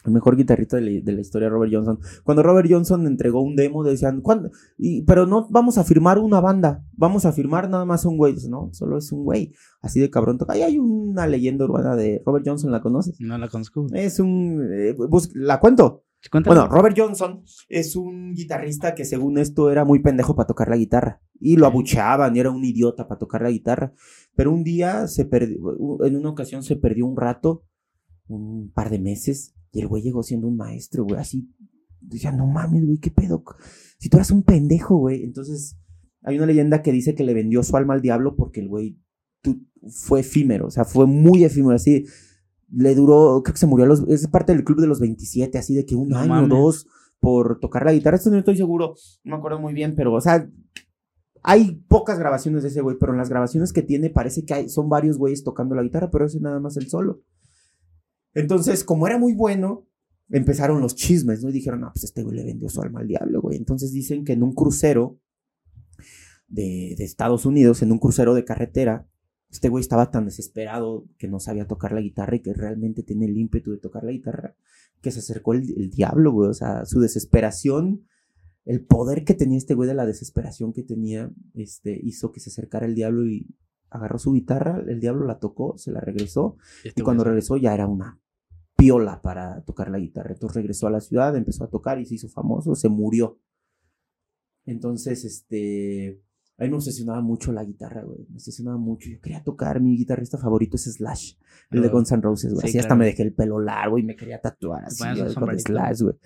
El mejor guitarrista de la, de la historia, Robert Johnson. Cuando Robert Johnson entregó un demo, decían, ¿cuándo? Y, pero no vamos a firmar una banda, vamos a firmar nada más un güey. No, solo es un güey. Así de cabrón. Ahí hay una leyenda urbana de Robert Johnson, ¿la conoces? No la conozco. Es un... eh, bus- ¿La cuento? Cuéntame. Bueno, Robert Johnson es un guitarrista que según esto era muy pendejo para tocar la guitarra. Y lo abucheaban y era un idiota para tocar la guitarra. Pero un día se perdió, en una ocasión se perdió un rato, un par de meses, y el güey llegó siendo un maestro, güey, así. Decía, no mames, güey, qué pedo. Si tú eras un pendejo, güey. Entonces, hay una leyenda que dice que le vendió su alma al diablo porque el güey fue efímero, o sea, fue muy efímero, así. Le duró, creo que se murió a los. Es parte del club de los 27, así de que un No año o dos por tocar la guitarra. Esto no estoy seguro, no me acuerdo muy bien, pero, o sea, hay pocas grabaciones de ese güey, pero en las grabaciones que tiene parece que hay, son varios güeyes tocando la guitarra, pero ese es nada más el solo. Entonces, como era muy bueno, empezaron los chismes, ¿no? Y dijeron, no, pues este güey le vendió su alma al diablo, güey. Entonces dicen que en un crucero de, Estados Unidos, en un crucero de carretera, este güey estaba tan desesperado que no sabía tocar la guitarra y que realmente tiene el ímpetu de tocar la guitarra, que se acercó el, el diablo, güey. O sea, su desesperación, el poder que tenía este güey de la desesperación que tenía, este, hizo que se acercara el diablo y agarró su guitarra, el diablo la tocó, se la regresó Este y cuando regresó ya era una piola para tocar la guitarra. Entonces regresó a la ciudad, empezó a tocar y se hizo famoso, se murió. Entonces, este, a mí me obsesionaba mucho la guitarra, güey. Me obsesionaba mucho. Yo quería tocar, mi guitarrista favorito es Slash, el de. Guns N' Roses, güey. Sí, así hasta me dejé el pelo largo y me quería tatuar así, güey, con. Slash, güey.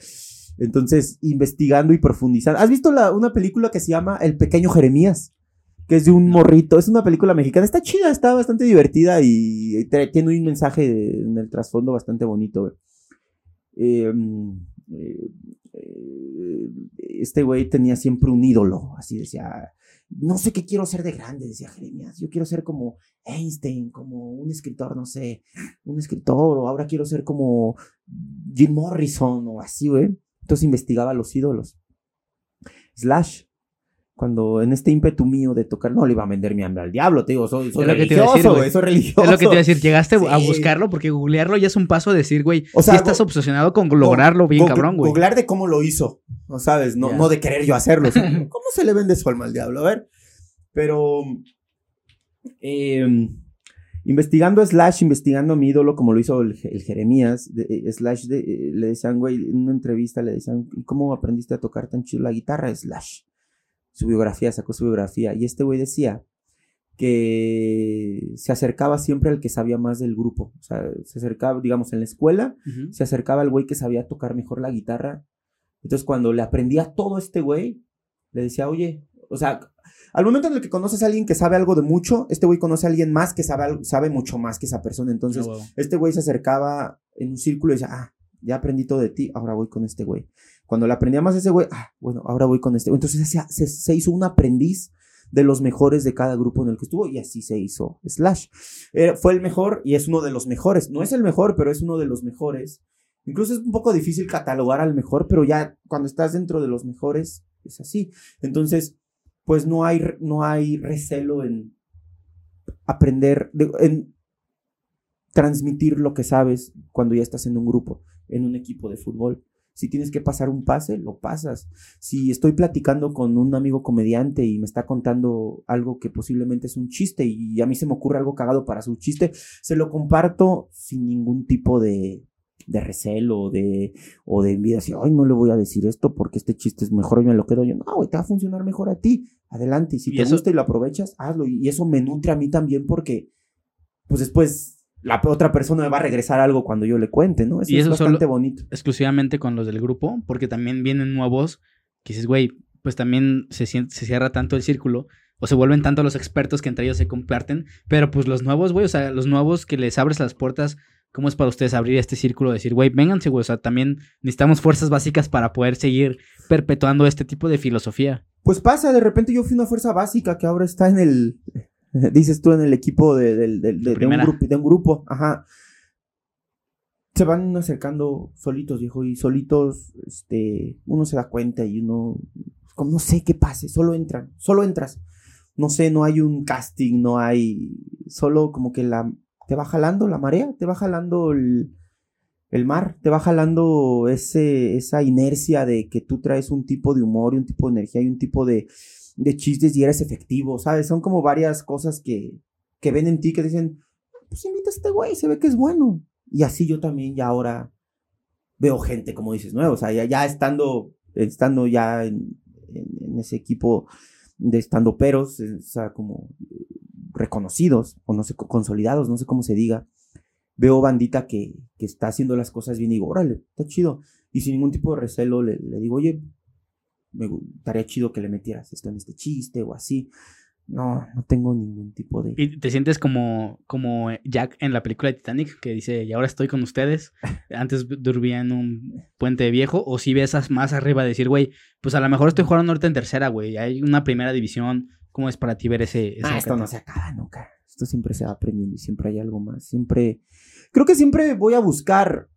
Entonces, investigando y profundizando. ¿Has visto la, una película que se llama El Pequeño Jeremías? Que es de un morrito. Es una película mexicana. Está chida, está bastante divertida y, tiene un mensaje en el trasfondo bastante bonito. Eh, eh, eh, este güey tenía siempre un ídolo. Así decía. No sé qué quiero ser de grande, decía Jeremías. Yo quiero ser como Einstein, como un escritor, no sé, un escritor, o ahora quiero ser como Jim Morrison o así, güey. Entonces investigaba los ídolos. Slash, cuando en este ímpetu mío de tocar, no le iba a vender mi hambre al diablo, te digo, soy, soy Es lo que te iba a religioso, decir, soy religioso. Es lo que te iba a decir, llegaste a buscarlo porque googlearlo ya es un paso a decir, güey, O sea, si estás obsesionado con lograrlo bien cabrón, güey. Googlear de cómo lo hizo, ¿no sabes? No, Ya. no de querer yo hacerlo. [LAUGHS] ¿Cómo se le vende su alma al diablo? A ver. Pero. eh, investigando a Slash, investigando a mi ídolo, como lo hizo el, el Jeremías, de- eh, Slash de- eh, le decían, güey, en una entrevista le decían, ¿y cómo aprendiste a tocar tan chido la guitarra? Slash. Su biografía, sacó su biografía. Y este güey decía que se acercaba siempre al que sabía más del grupo. O sea, se acercaba, digamos, en la escuela, se acercaba al güey que sabía tocar mejor la guitarra. Entonces, cuando le aprendía todo a este güey, le decía, oye, o sea, al momento en el que conoces a alguien que sabe algo de mucho, este güey conoce a alguien más que sabe, sabe mucho más que esa persona. Entonces, Ah, este güey se acercaba en un círculo y decía, ah, ya aprendí todo de ti, ahora voy con este güey. Cuando le aprendía más a ese güey, ah, bueno, ahora voy con este. Entonces se, hizo un aprendiz de los mejores de cada grupo en el que estuvo y así se hizo Slash. Eh, fue el mejor y es uno de los mejores. No es el mejor, pero es uno de los mejores. Incluso es un poco difícil catalogar al mejor, pero ya cuando estás dentro de los mejores es así. Entonces, pues no hay, no hay recelo en aprender, de- en transmitir lo que sabes cuando ya estás en un grupo, en un equipo de fútbol. Si tienes que pasar un pase, lo pasas. Si estoy platicando con un amigo comediante y me está contando algo que posiblemente es un chiste y a mí se me ocurre algo cagado para su chiste, se lo comparto sin ningún tipo de, de recelo o de, o de envidia. Así, ay, no le voy a decir esto porque este chiste es mejor y me lo quedo yo. No, güey, te va a funcionar mejor a ti. Adelante. Y si Y te eso- gusta y lo aprovechas, hazlo. Y, y eso me nutre a mí también porque, pues después, la otra persona me va a regresar algo cuando yo le cuente, ¿no? Eso, Y es eso bastante solo- bonito. exclusivamente con los del grupo, porque también vienen nuevos que dices, güey, pues también se, se cierra tanto el círculo o se vuelven tanto los expertos que entre ellos se comparten, pero pues los nuevos, güey, o sea, los nuevos que les abres las puertas, ¿cómo es para ustedes abrir este círculo? Decir, güey, vénganse, güey, o sea, también necesitamos fuerzas básicas para poder seguir perpetuando este tipo de filosofía. Pues pasa, de repente yo fui una fuerza básica que ahora está en el, [LAUGHS] dices tú, en el equipo de, del- de- de un, grupo, de un grupo, ajá. se van acercando solitos, viejo, y solitos, este, uno se da cuenta y uno, como no sé qué pase, solo entran, solo entras. No sé, no hay un casting, no hay, solo como que la, te va jalando la marea, te va jalando el, el mar, te va jalando ese, esa inercia de que tú traes un tipo de humor y un tipo de energía y un tipo de, de chistes y eres efectivo, ¿sabes? Son como varias cosas que, que ven en ti que dicen, pues invita a este güey, se ve que es bueno. Y así yo también ya ahora veo gente, como dices, nueva, o sea, ya, estando, estando ya en, ese equipo de estando peros, o sea, como reconocidos, o no sé, consolidados, no sé cómo se diga, veo bandita que, que está haciendo las cosas bien y digo, órale, está chido. Y sin ningún tipo de recelo le, le digo, oye, me estaría chido que le metieras esto en este chiste o así. No, no tengo ningún tipo de. ¿Y te sientes como, como Jack en la película de Titanic que dice, y ahora estoy con ustedes? [LAUGHS] Antes dormía en un puente viejo. O si ves más arriba decir, güey, pues a lo mejor estoy jugando norte en tercera, güey. Hay una primera división. ¿Cómo es para ti ver ese.? ah, esto no se acaba nunca. Esto siempre se va aprendiendo y siempre hay algo más. Siempre. Creo que siempre voy a buscar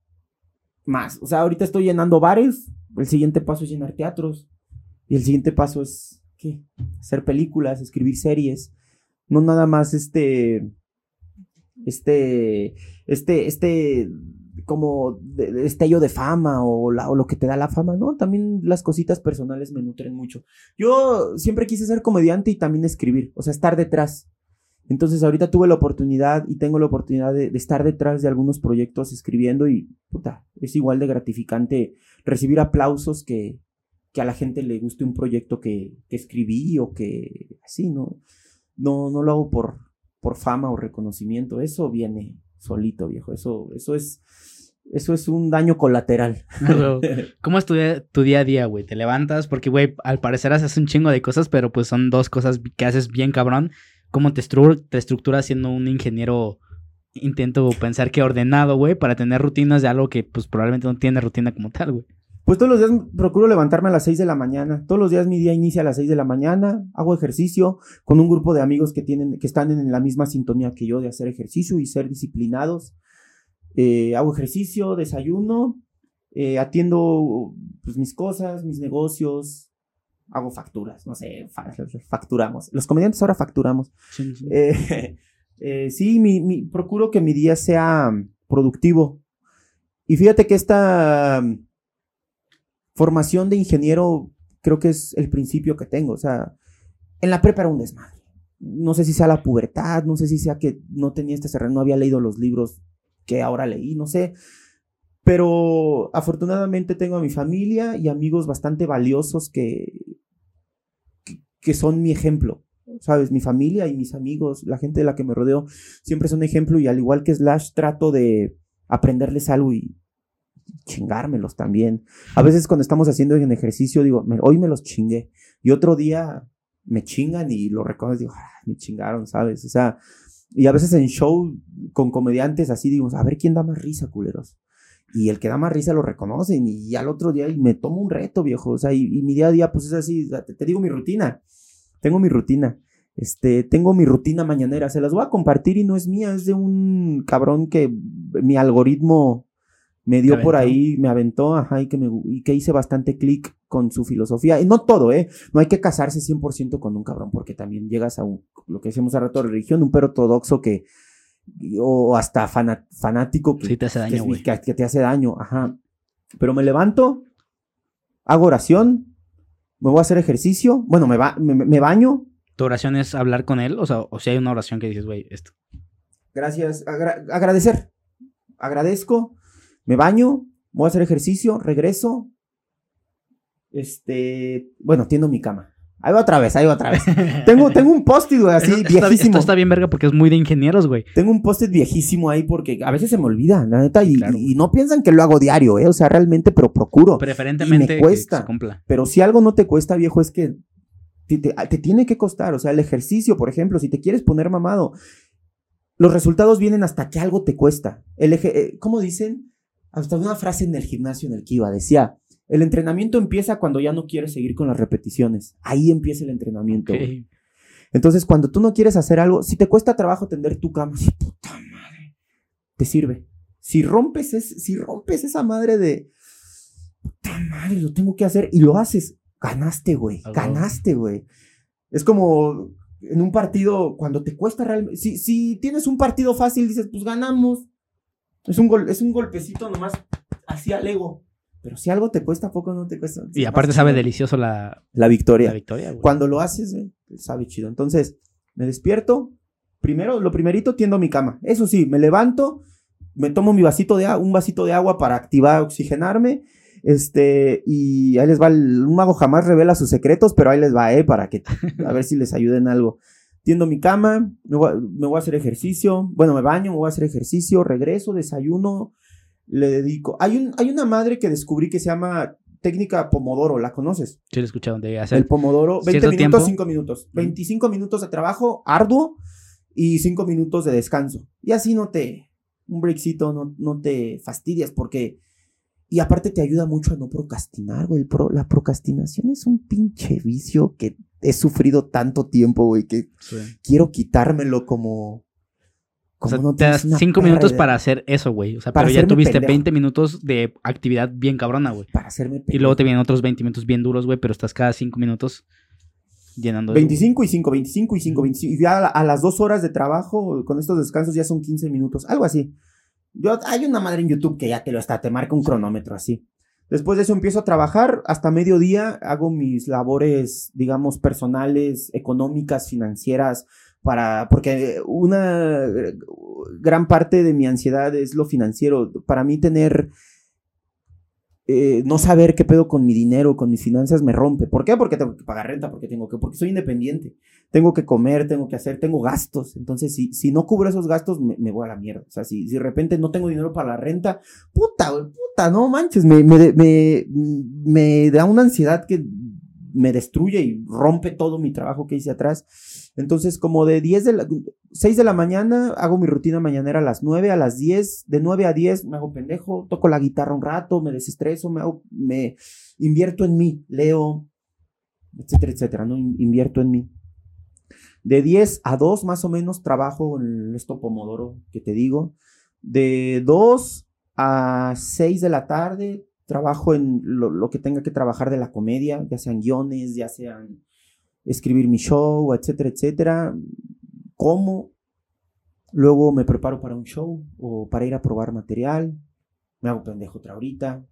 más. O sea, ahorita estoy llenando bares. El siguiente paso es llenar teatros. Y el siguiente paso es ¿qué? Hacer películas, escribir series, no nada más este, este, este, este, como destello de fama o, o, lo que te da la fama, ¿no? También las cositas personales me nutren mucho. Yo siempre quise ser comediante y también escribir, o sea, estar detrás. Entonces ahorita tuve la oportunidad y tengo la oportunidad de, de, estar detrás de algunos proyectos escribiendo y puta, es igual de gratificante recibir aplausos que, que a la gente le guste un proyecto que, escribí o que así, ¿no? No, no lo hago por, por fama o reconocimiento, eso viene solito, viejo, eso, eso es... Eso es un daño colateral. [LAUGHS] ¿Cómo es tu día, a día, güey? ¿Te levantas? Porque, güey, al parecer haces un chingo de cosas, pero pues son dos cosas que haces bien cabrón. ¿Cómo te, te estructuras siendo un ingeniero? Intento pensar que ordenado, güey, para tener rutinas de algo que pues probablemente no tiene rutina como tal, güey. Pues todos los días procuro levantarme a las 6 de la mañana. Todos los días mi día inicia a las 6 de la mañana. Hago ejercicio con un grupo de amigos que, tienen, que están en la misma sintonía que yo de hacer ejercicio y ser disciplinados. Eh, hago ejercicio, desayuno, eh, atiendo pues, mis cosas, mis negocios, hago facturas, no sé, facturamos. Los comediantes ahora facturamos. Sí, sí. Eh, [LAUGHS] mi, procuro que mi día sea productivo. Y fíjate que esta formación de ingeniero creo que es el principio que tengo. O sea, en la prepa era un desmadre. No sé si sea la pubertad, no sé si sea que no tenía este cerrado, no había leído los libros que ahora leí, no sé. Pero afortunadamente tengo a mi familia y amigos bastante valiosos que, que, son mi ejemplo. ¿Sabes? Mi familia y mis amigos, la gente de la que me rodeo, siempre son ejemplo y al igual que Slash trato de aprenderles algo y chingármelos también. A veces cuando estamos haciendo en ejercicio, digo, hoy me los chingué. Y otro día me chingan y lo reconozco, digo, ah, me chingaron, ¿sabes? O sea, y a veces en show con comediantes así, digo, a ver quién da más risa, culeros. Y el que da más risa lo reconocen y al otro día y me tomo un reto, viejo. O sea, y, mi día a día, pues es así, te, te, digo mi rutina. Tengo mi rutina. Este, tengo mi rutina mañanera. Se las voy a compartir y no es mía, es de un cabrón que mi algoritmo me dio por ahí, me aventó, ajá, y que, me, y que hice bastante clic con su filosofía. Y no todo, ¿eh? No hay que casarse 100% con un cabrón, porque también llegas a un, lo que decíamos a rato, religión, un perro ortodoxo que, o hasta fanático que, te hace daño, que, te hace daño, ajá. Pero me levanto, hago oración, me voy a hacer ejercicio, bueno, me, va, me, baño. ¿Tu oración es hablar con él? O sea, o si hay una oración que dices, güey, esto. Gracias, agradecer. Agradezco me baño, voy a hacer ejercicio, regreso. Este, bueno, tiendo mi cama. Ahí va otra vez, ahí va otra vez. [LAUGHS] tengo, tengo un post-it, güey, así viejísimo. Esto está bien verga porque es muy de ingenieros, güey. Tengo un post-it viejísimo ahí porque a veces se me olvida, la neta, y, no piensan que lo hago diario, ¿eh? O sea, realmente, pero procuro. Preferentemente me cuesta. Pero si algo no te cuesta, viejo, es que te, tiene que costar. O sea, el ejercicio, por ejemplo, si te quieres poner mamado, los resultados vienen hasta que algo te cuesta. El eje, eh, ¿Cómo dicen? Hasta una frase en el gimnasio en el que iba, decía, el entrenamiento empieza cuando ya no quieres seguir con las repeticiones. Ahí empieza el entrenamiento. Entonces, cuando tú no quieres hacer algo, si te cuesta trabajo tender tu cama, puta madre, te sirve. Si rompes, es, si rompes esa madre de, puta madre, lo tengo que hacer y lo haces, ganaste, güey, ganaste, güey. Es como en un partido, cuando te cuesta realmente, si, si tienes un partido fácil, dices, pues ganamos. Es un, gol, es un golpecito nomás así al ego. Pero si algo te cuesta, poco no te cuesta. Y aparte sabe chido. delicioso la, La victoria. la victoria, güey. Cuando lo haces, sabe chido. Entonces, me despierto. Primero, lo primerito, tiendo mi cama. Eso sí, me levanto, me tomo mi vasito de un vasito de agua para activar, oxigenarme. Este, y ahí les va. el- un mago jamás revela sus secretos, pero ahí les va, eh, para que, a ver si les ayuda en algo. Tiendo mi cama, me voy, a- me voy a hacer ejercicio. Bueno, me baño, me voy a hacer ejercicio, regreso, desayuno, le dedico. Hay, un, hay una madre que descubrí que se llama técnica Pomodoro, ¿la conoces? Sí, lo he escuchado de hacer. El Pomodoro, 20 cierto minutos, tiempo. 5 minutos. 25 minutos de trabajo arduo y 5 minutos de descanso. Y así no te, un breakcito, no, no te fastidias porque, y aparte te ayuda mucho a no procrastinar, güey. Pro- la procrastinación es un pinche vicio que he sufrido tanto tiempo, güey, que Sí. quiero quitármelo como... O sea, no te das cinco perra minutos para hacer eso, güey. O sea, Para pero ya tuviste pendejo. 20 minutos de actividad bien cabrona, güey. Para hacerme Y luego te vienen otros 20 minutos bien duros, güey, pero estás cada 5 minutos llenando. 25 y 5, 25 y 5, 25. Y ya a, a las dos horas de trabajo, con estos descansos ya son 15 minutos, algo así. Yo, hay una madre en YouTube que ya te lo está, te marca un cronómetro así. Después de eso empiezo a trabajar, hasta mediodía hago mis labores, digamos, personales, económicas, financieras, para, porque una gran parte de mi ansiedad es lo financiero. Para mí tener eh, no saber qué pedo con mi dinero, con mis finanzas, me rompe. ¿Por qué? Porque tengo que pagar renta, porque tengo que, porque soy independiente. Tengo que comer, tengo que hacer, tengo gastos. Entonces, si, si no cubro esos gastos, me, voy a la mierda. O sea, si, si de repente no tengo dinero para la renta, puta, puta, no manches, me, me, me, da una ansiedad que me destruye y rompe todo mi trabajo que hice atrás. Entonces, como de 10 de la, 6 de la mañana, hago mi rutina mañanera a las 9, a las 10, de 9 a 10 me hago pendejo, toco la guitarra un rato, me desestreso, me, hago- me invierto en mí, leo, etcétera, etcétera, ¿no? In- Invierto en mí. De 10 a 2 más o menos trabajo en esto Pomodoro que te digo. De 2 a 6 de la tarde trabajo en lo, que tenga que trabajar de la comedia, ya sean guiones, ya sean escribir mi show, etcétera, etcétera. Como. Luego me preparo para un show o para ir a probar material. Me hago pendejo otra horita.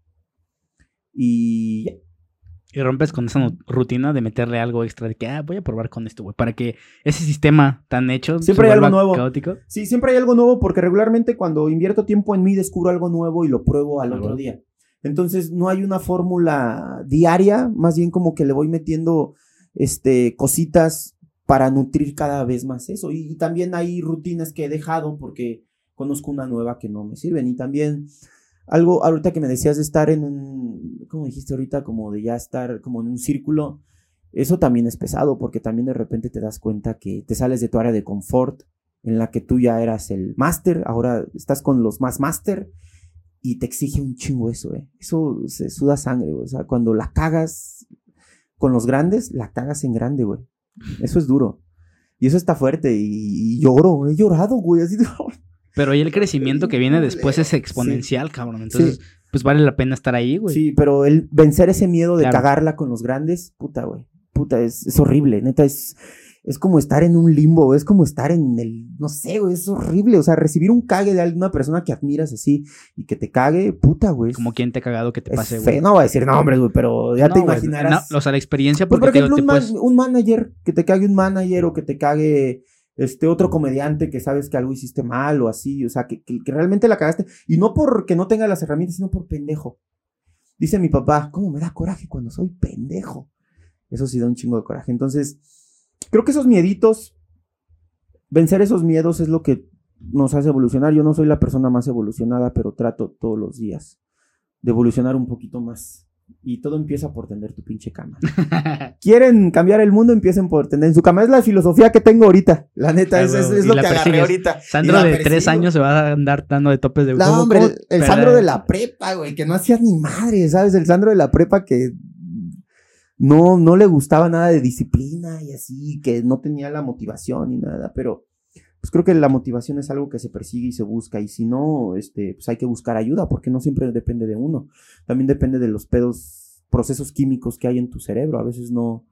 Y. Y rompes con esa rutina de meterle algo extra de que, ah, voy a probar con esto, güey. Para que ese sistema tan hecho Siempre se hay algo nuevo. caótico. Sí, siempre hay algo nuevo porque regularmente cuando invierto tiempo en mí descubro algo nuevo y lo pruebo al otro día. Entonces no hay una fórmula diaria, más bien como que le voy metiendo este, cositas para nutrir cada vez más eso. Y, y también hay rutinas que he dejado porque conozco una nueva que no me sirven. Y también algo ahorita que me decías de estar en un, ¿cómo dijiste ahorita? Como de ya estar como en un círculo. Eso también es pesado porque también de repente te das cuenta que te sales de tu área de confort en la que tú ya eras el máster, ahora estás con los más máster y te exige un chingo eso, eh. Eso se suda sangre, güey. O sea, cuando la cagas con los grandes, la cagas en grande, güey. Eso es duro. Y eso está fuerte y, y lloro, he llorado, güey, así de... [LAUGHS] Pero ahí el crecimiento que viene después es Sí. exponencial, cabrón. Entonces, pues vale la pena estar ahí, güey. Sí, pero el vencer ese miedo de Claro. cagarla con los grandes, puta, güey. Puta, es, es horrible, neta, es, es como estar en un limbo, es como estar en el, no sé, güey, es horrible. O sea, recibir un cague de alguna persona que admiras así y que te cague, puta, güey. es- Como quien te ha cagado que te pase, güey. No voy a decir nombres, güey, pero ya No, te imaginarás. no, o sea, la experiencia, Pues, porque por ejemplo, te un, man- un manager, que te cague un manager o que te cague este otro comediante que sabes que algo hiciste mal o así, o sea, que, que- que realmente la cagaste. Y no porque no tenga las herramientas, sino por pendejo. Dice mi papá, ¿cómo me da coraje cuando soy pendejo? Eso sí da un chingo de coraje. Entonces, creo que esos mieditos, vencer esos miedos es lo que nos hace evolucionar. Yo no soy la persona más evolucionada, pero trato todos los días de evolucionar un poquito más. Y todo empieza por tender tu pinche cama. [LAUGHS] [LAUGHS] Quieren cambiar el mundo, empiecen por tender en su cama. Es la filosofía que tengo ahorita. La neta, Ah, es, lo la que agarré ahorita. Sandro la de persigo. tres años se va a andar dando de topes de No, ¿cómo- hombre, cómo- el, el pero- Sandro de la prepa, güey, que no hacía ni madre, ¿sabes? El Sandro de la prepa que no, no le gustaba nada de disciplina y así, que no tenía la motivación ni nada, pero pues creo que la motivación es algo que se persigue y se busca. Y si no, este, pues hay que buscar ayuda, porque no siempre depende de uno. También depende de los pedos, procesos químicos que hay en tu cerebro. A veces no,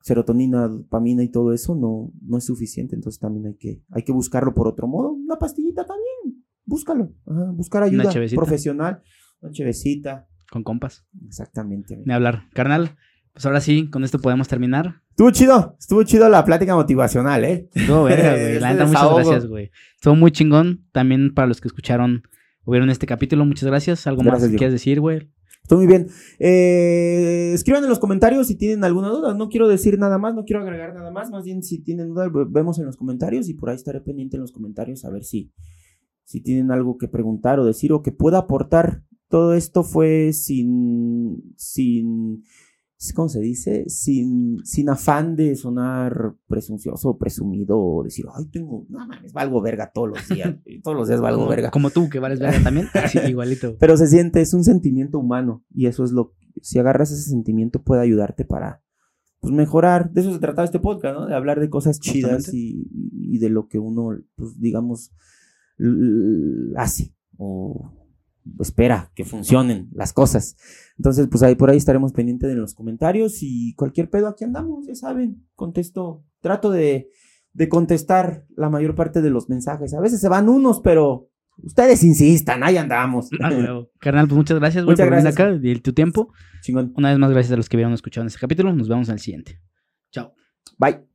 serotonina, dopamina y todo eso no, no es suficiente. Entonces también hay que, hay que buscarlo por otro modo. Una pastillita también. Búscalo. Ajá, buscar ayuda profesional. Una chevecita. Con compas. Exactamente. Ni hablar. Carnal, pues ahora sí, con esto podemos terminar. Estuvo chido. Estuvo chido la plática motivacional, ¿eh? [LAUGHS] Estuvo verga, güey. La neta, muchas gracias, güey. Estuvo muy chingón. También para los que escucharon o vieron este capítulo, muchas gracias. ¿Algo Gracias, más que Diego. quieres decir, güey? Estoy muy bien. Eh, escriban en los comentarios si tienen alguna duda. No quiero decir nada más, no quiero agregar nada más. Más bien, si tienen duda, ve- vemos en los comentarios y por ahí estaré pendiente en los comentarios a ver si, si tienen algo que preguntar o decir o que pueda aportar. Todo esto fue sin, sin, ¿cómo se dice? Sin, sin afán de sonar presuncioso o presumido o decir, ay, tengo, no mames, valgo verga todos los días. [LAUGHS] todos los días valgo verga. como tú, que vales verga también. [LAUGHS] Así, igualito. Pero se siente, es un sentimiento humano y eso es lo, si agarras ese sentimiento puede ayudarte para pues, mejorar. De eso se trataba este podcast, ¿no? De hablar de cosas chidas y, y de lo que uno, pues digamos, hace o espera que funcionen las cosas. Entonces, pues ahí por ahí estaremos pendientes de los comentarios y cualquier pedo aquí andamos, ya saben, contesto, trato de, de contestar la mayor parte de los mensajes. A veces se van unos, pero ustedes insistan, ahí andamos. Ah. [LAUGHS] Carnal, pues muchas gracias, güey, por venir acá y tu tiempo. Chingón. Una vez más, gracias a los que vieron o escucharon este capítulo. Nos vemos en el siguiente. Chao. Bye.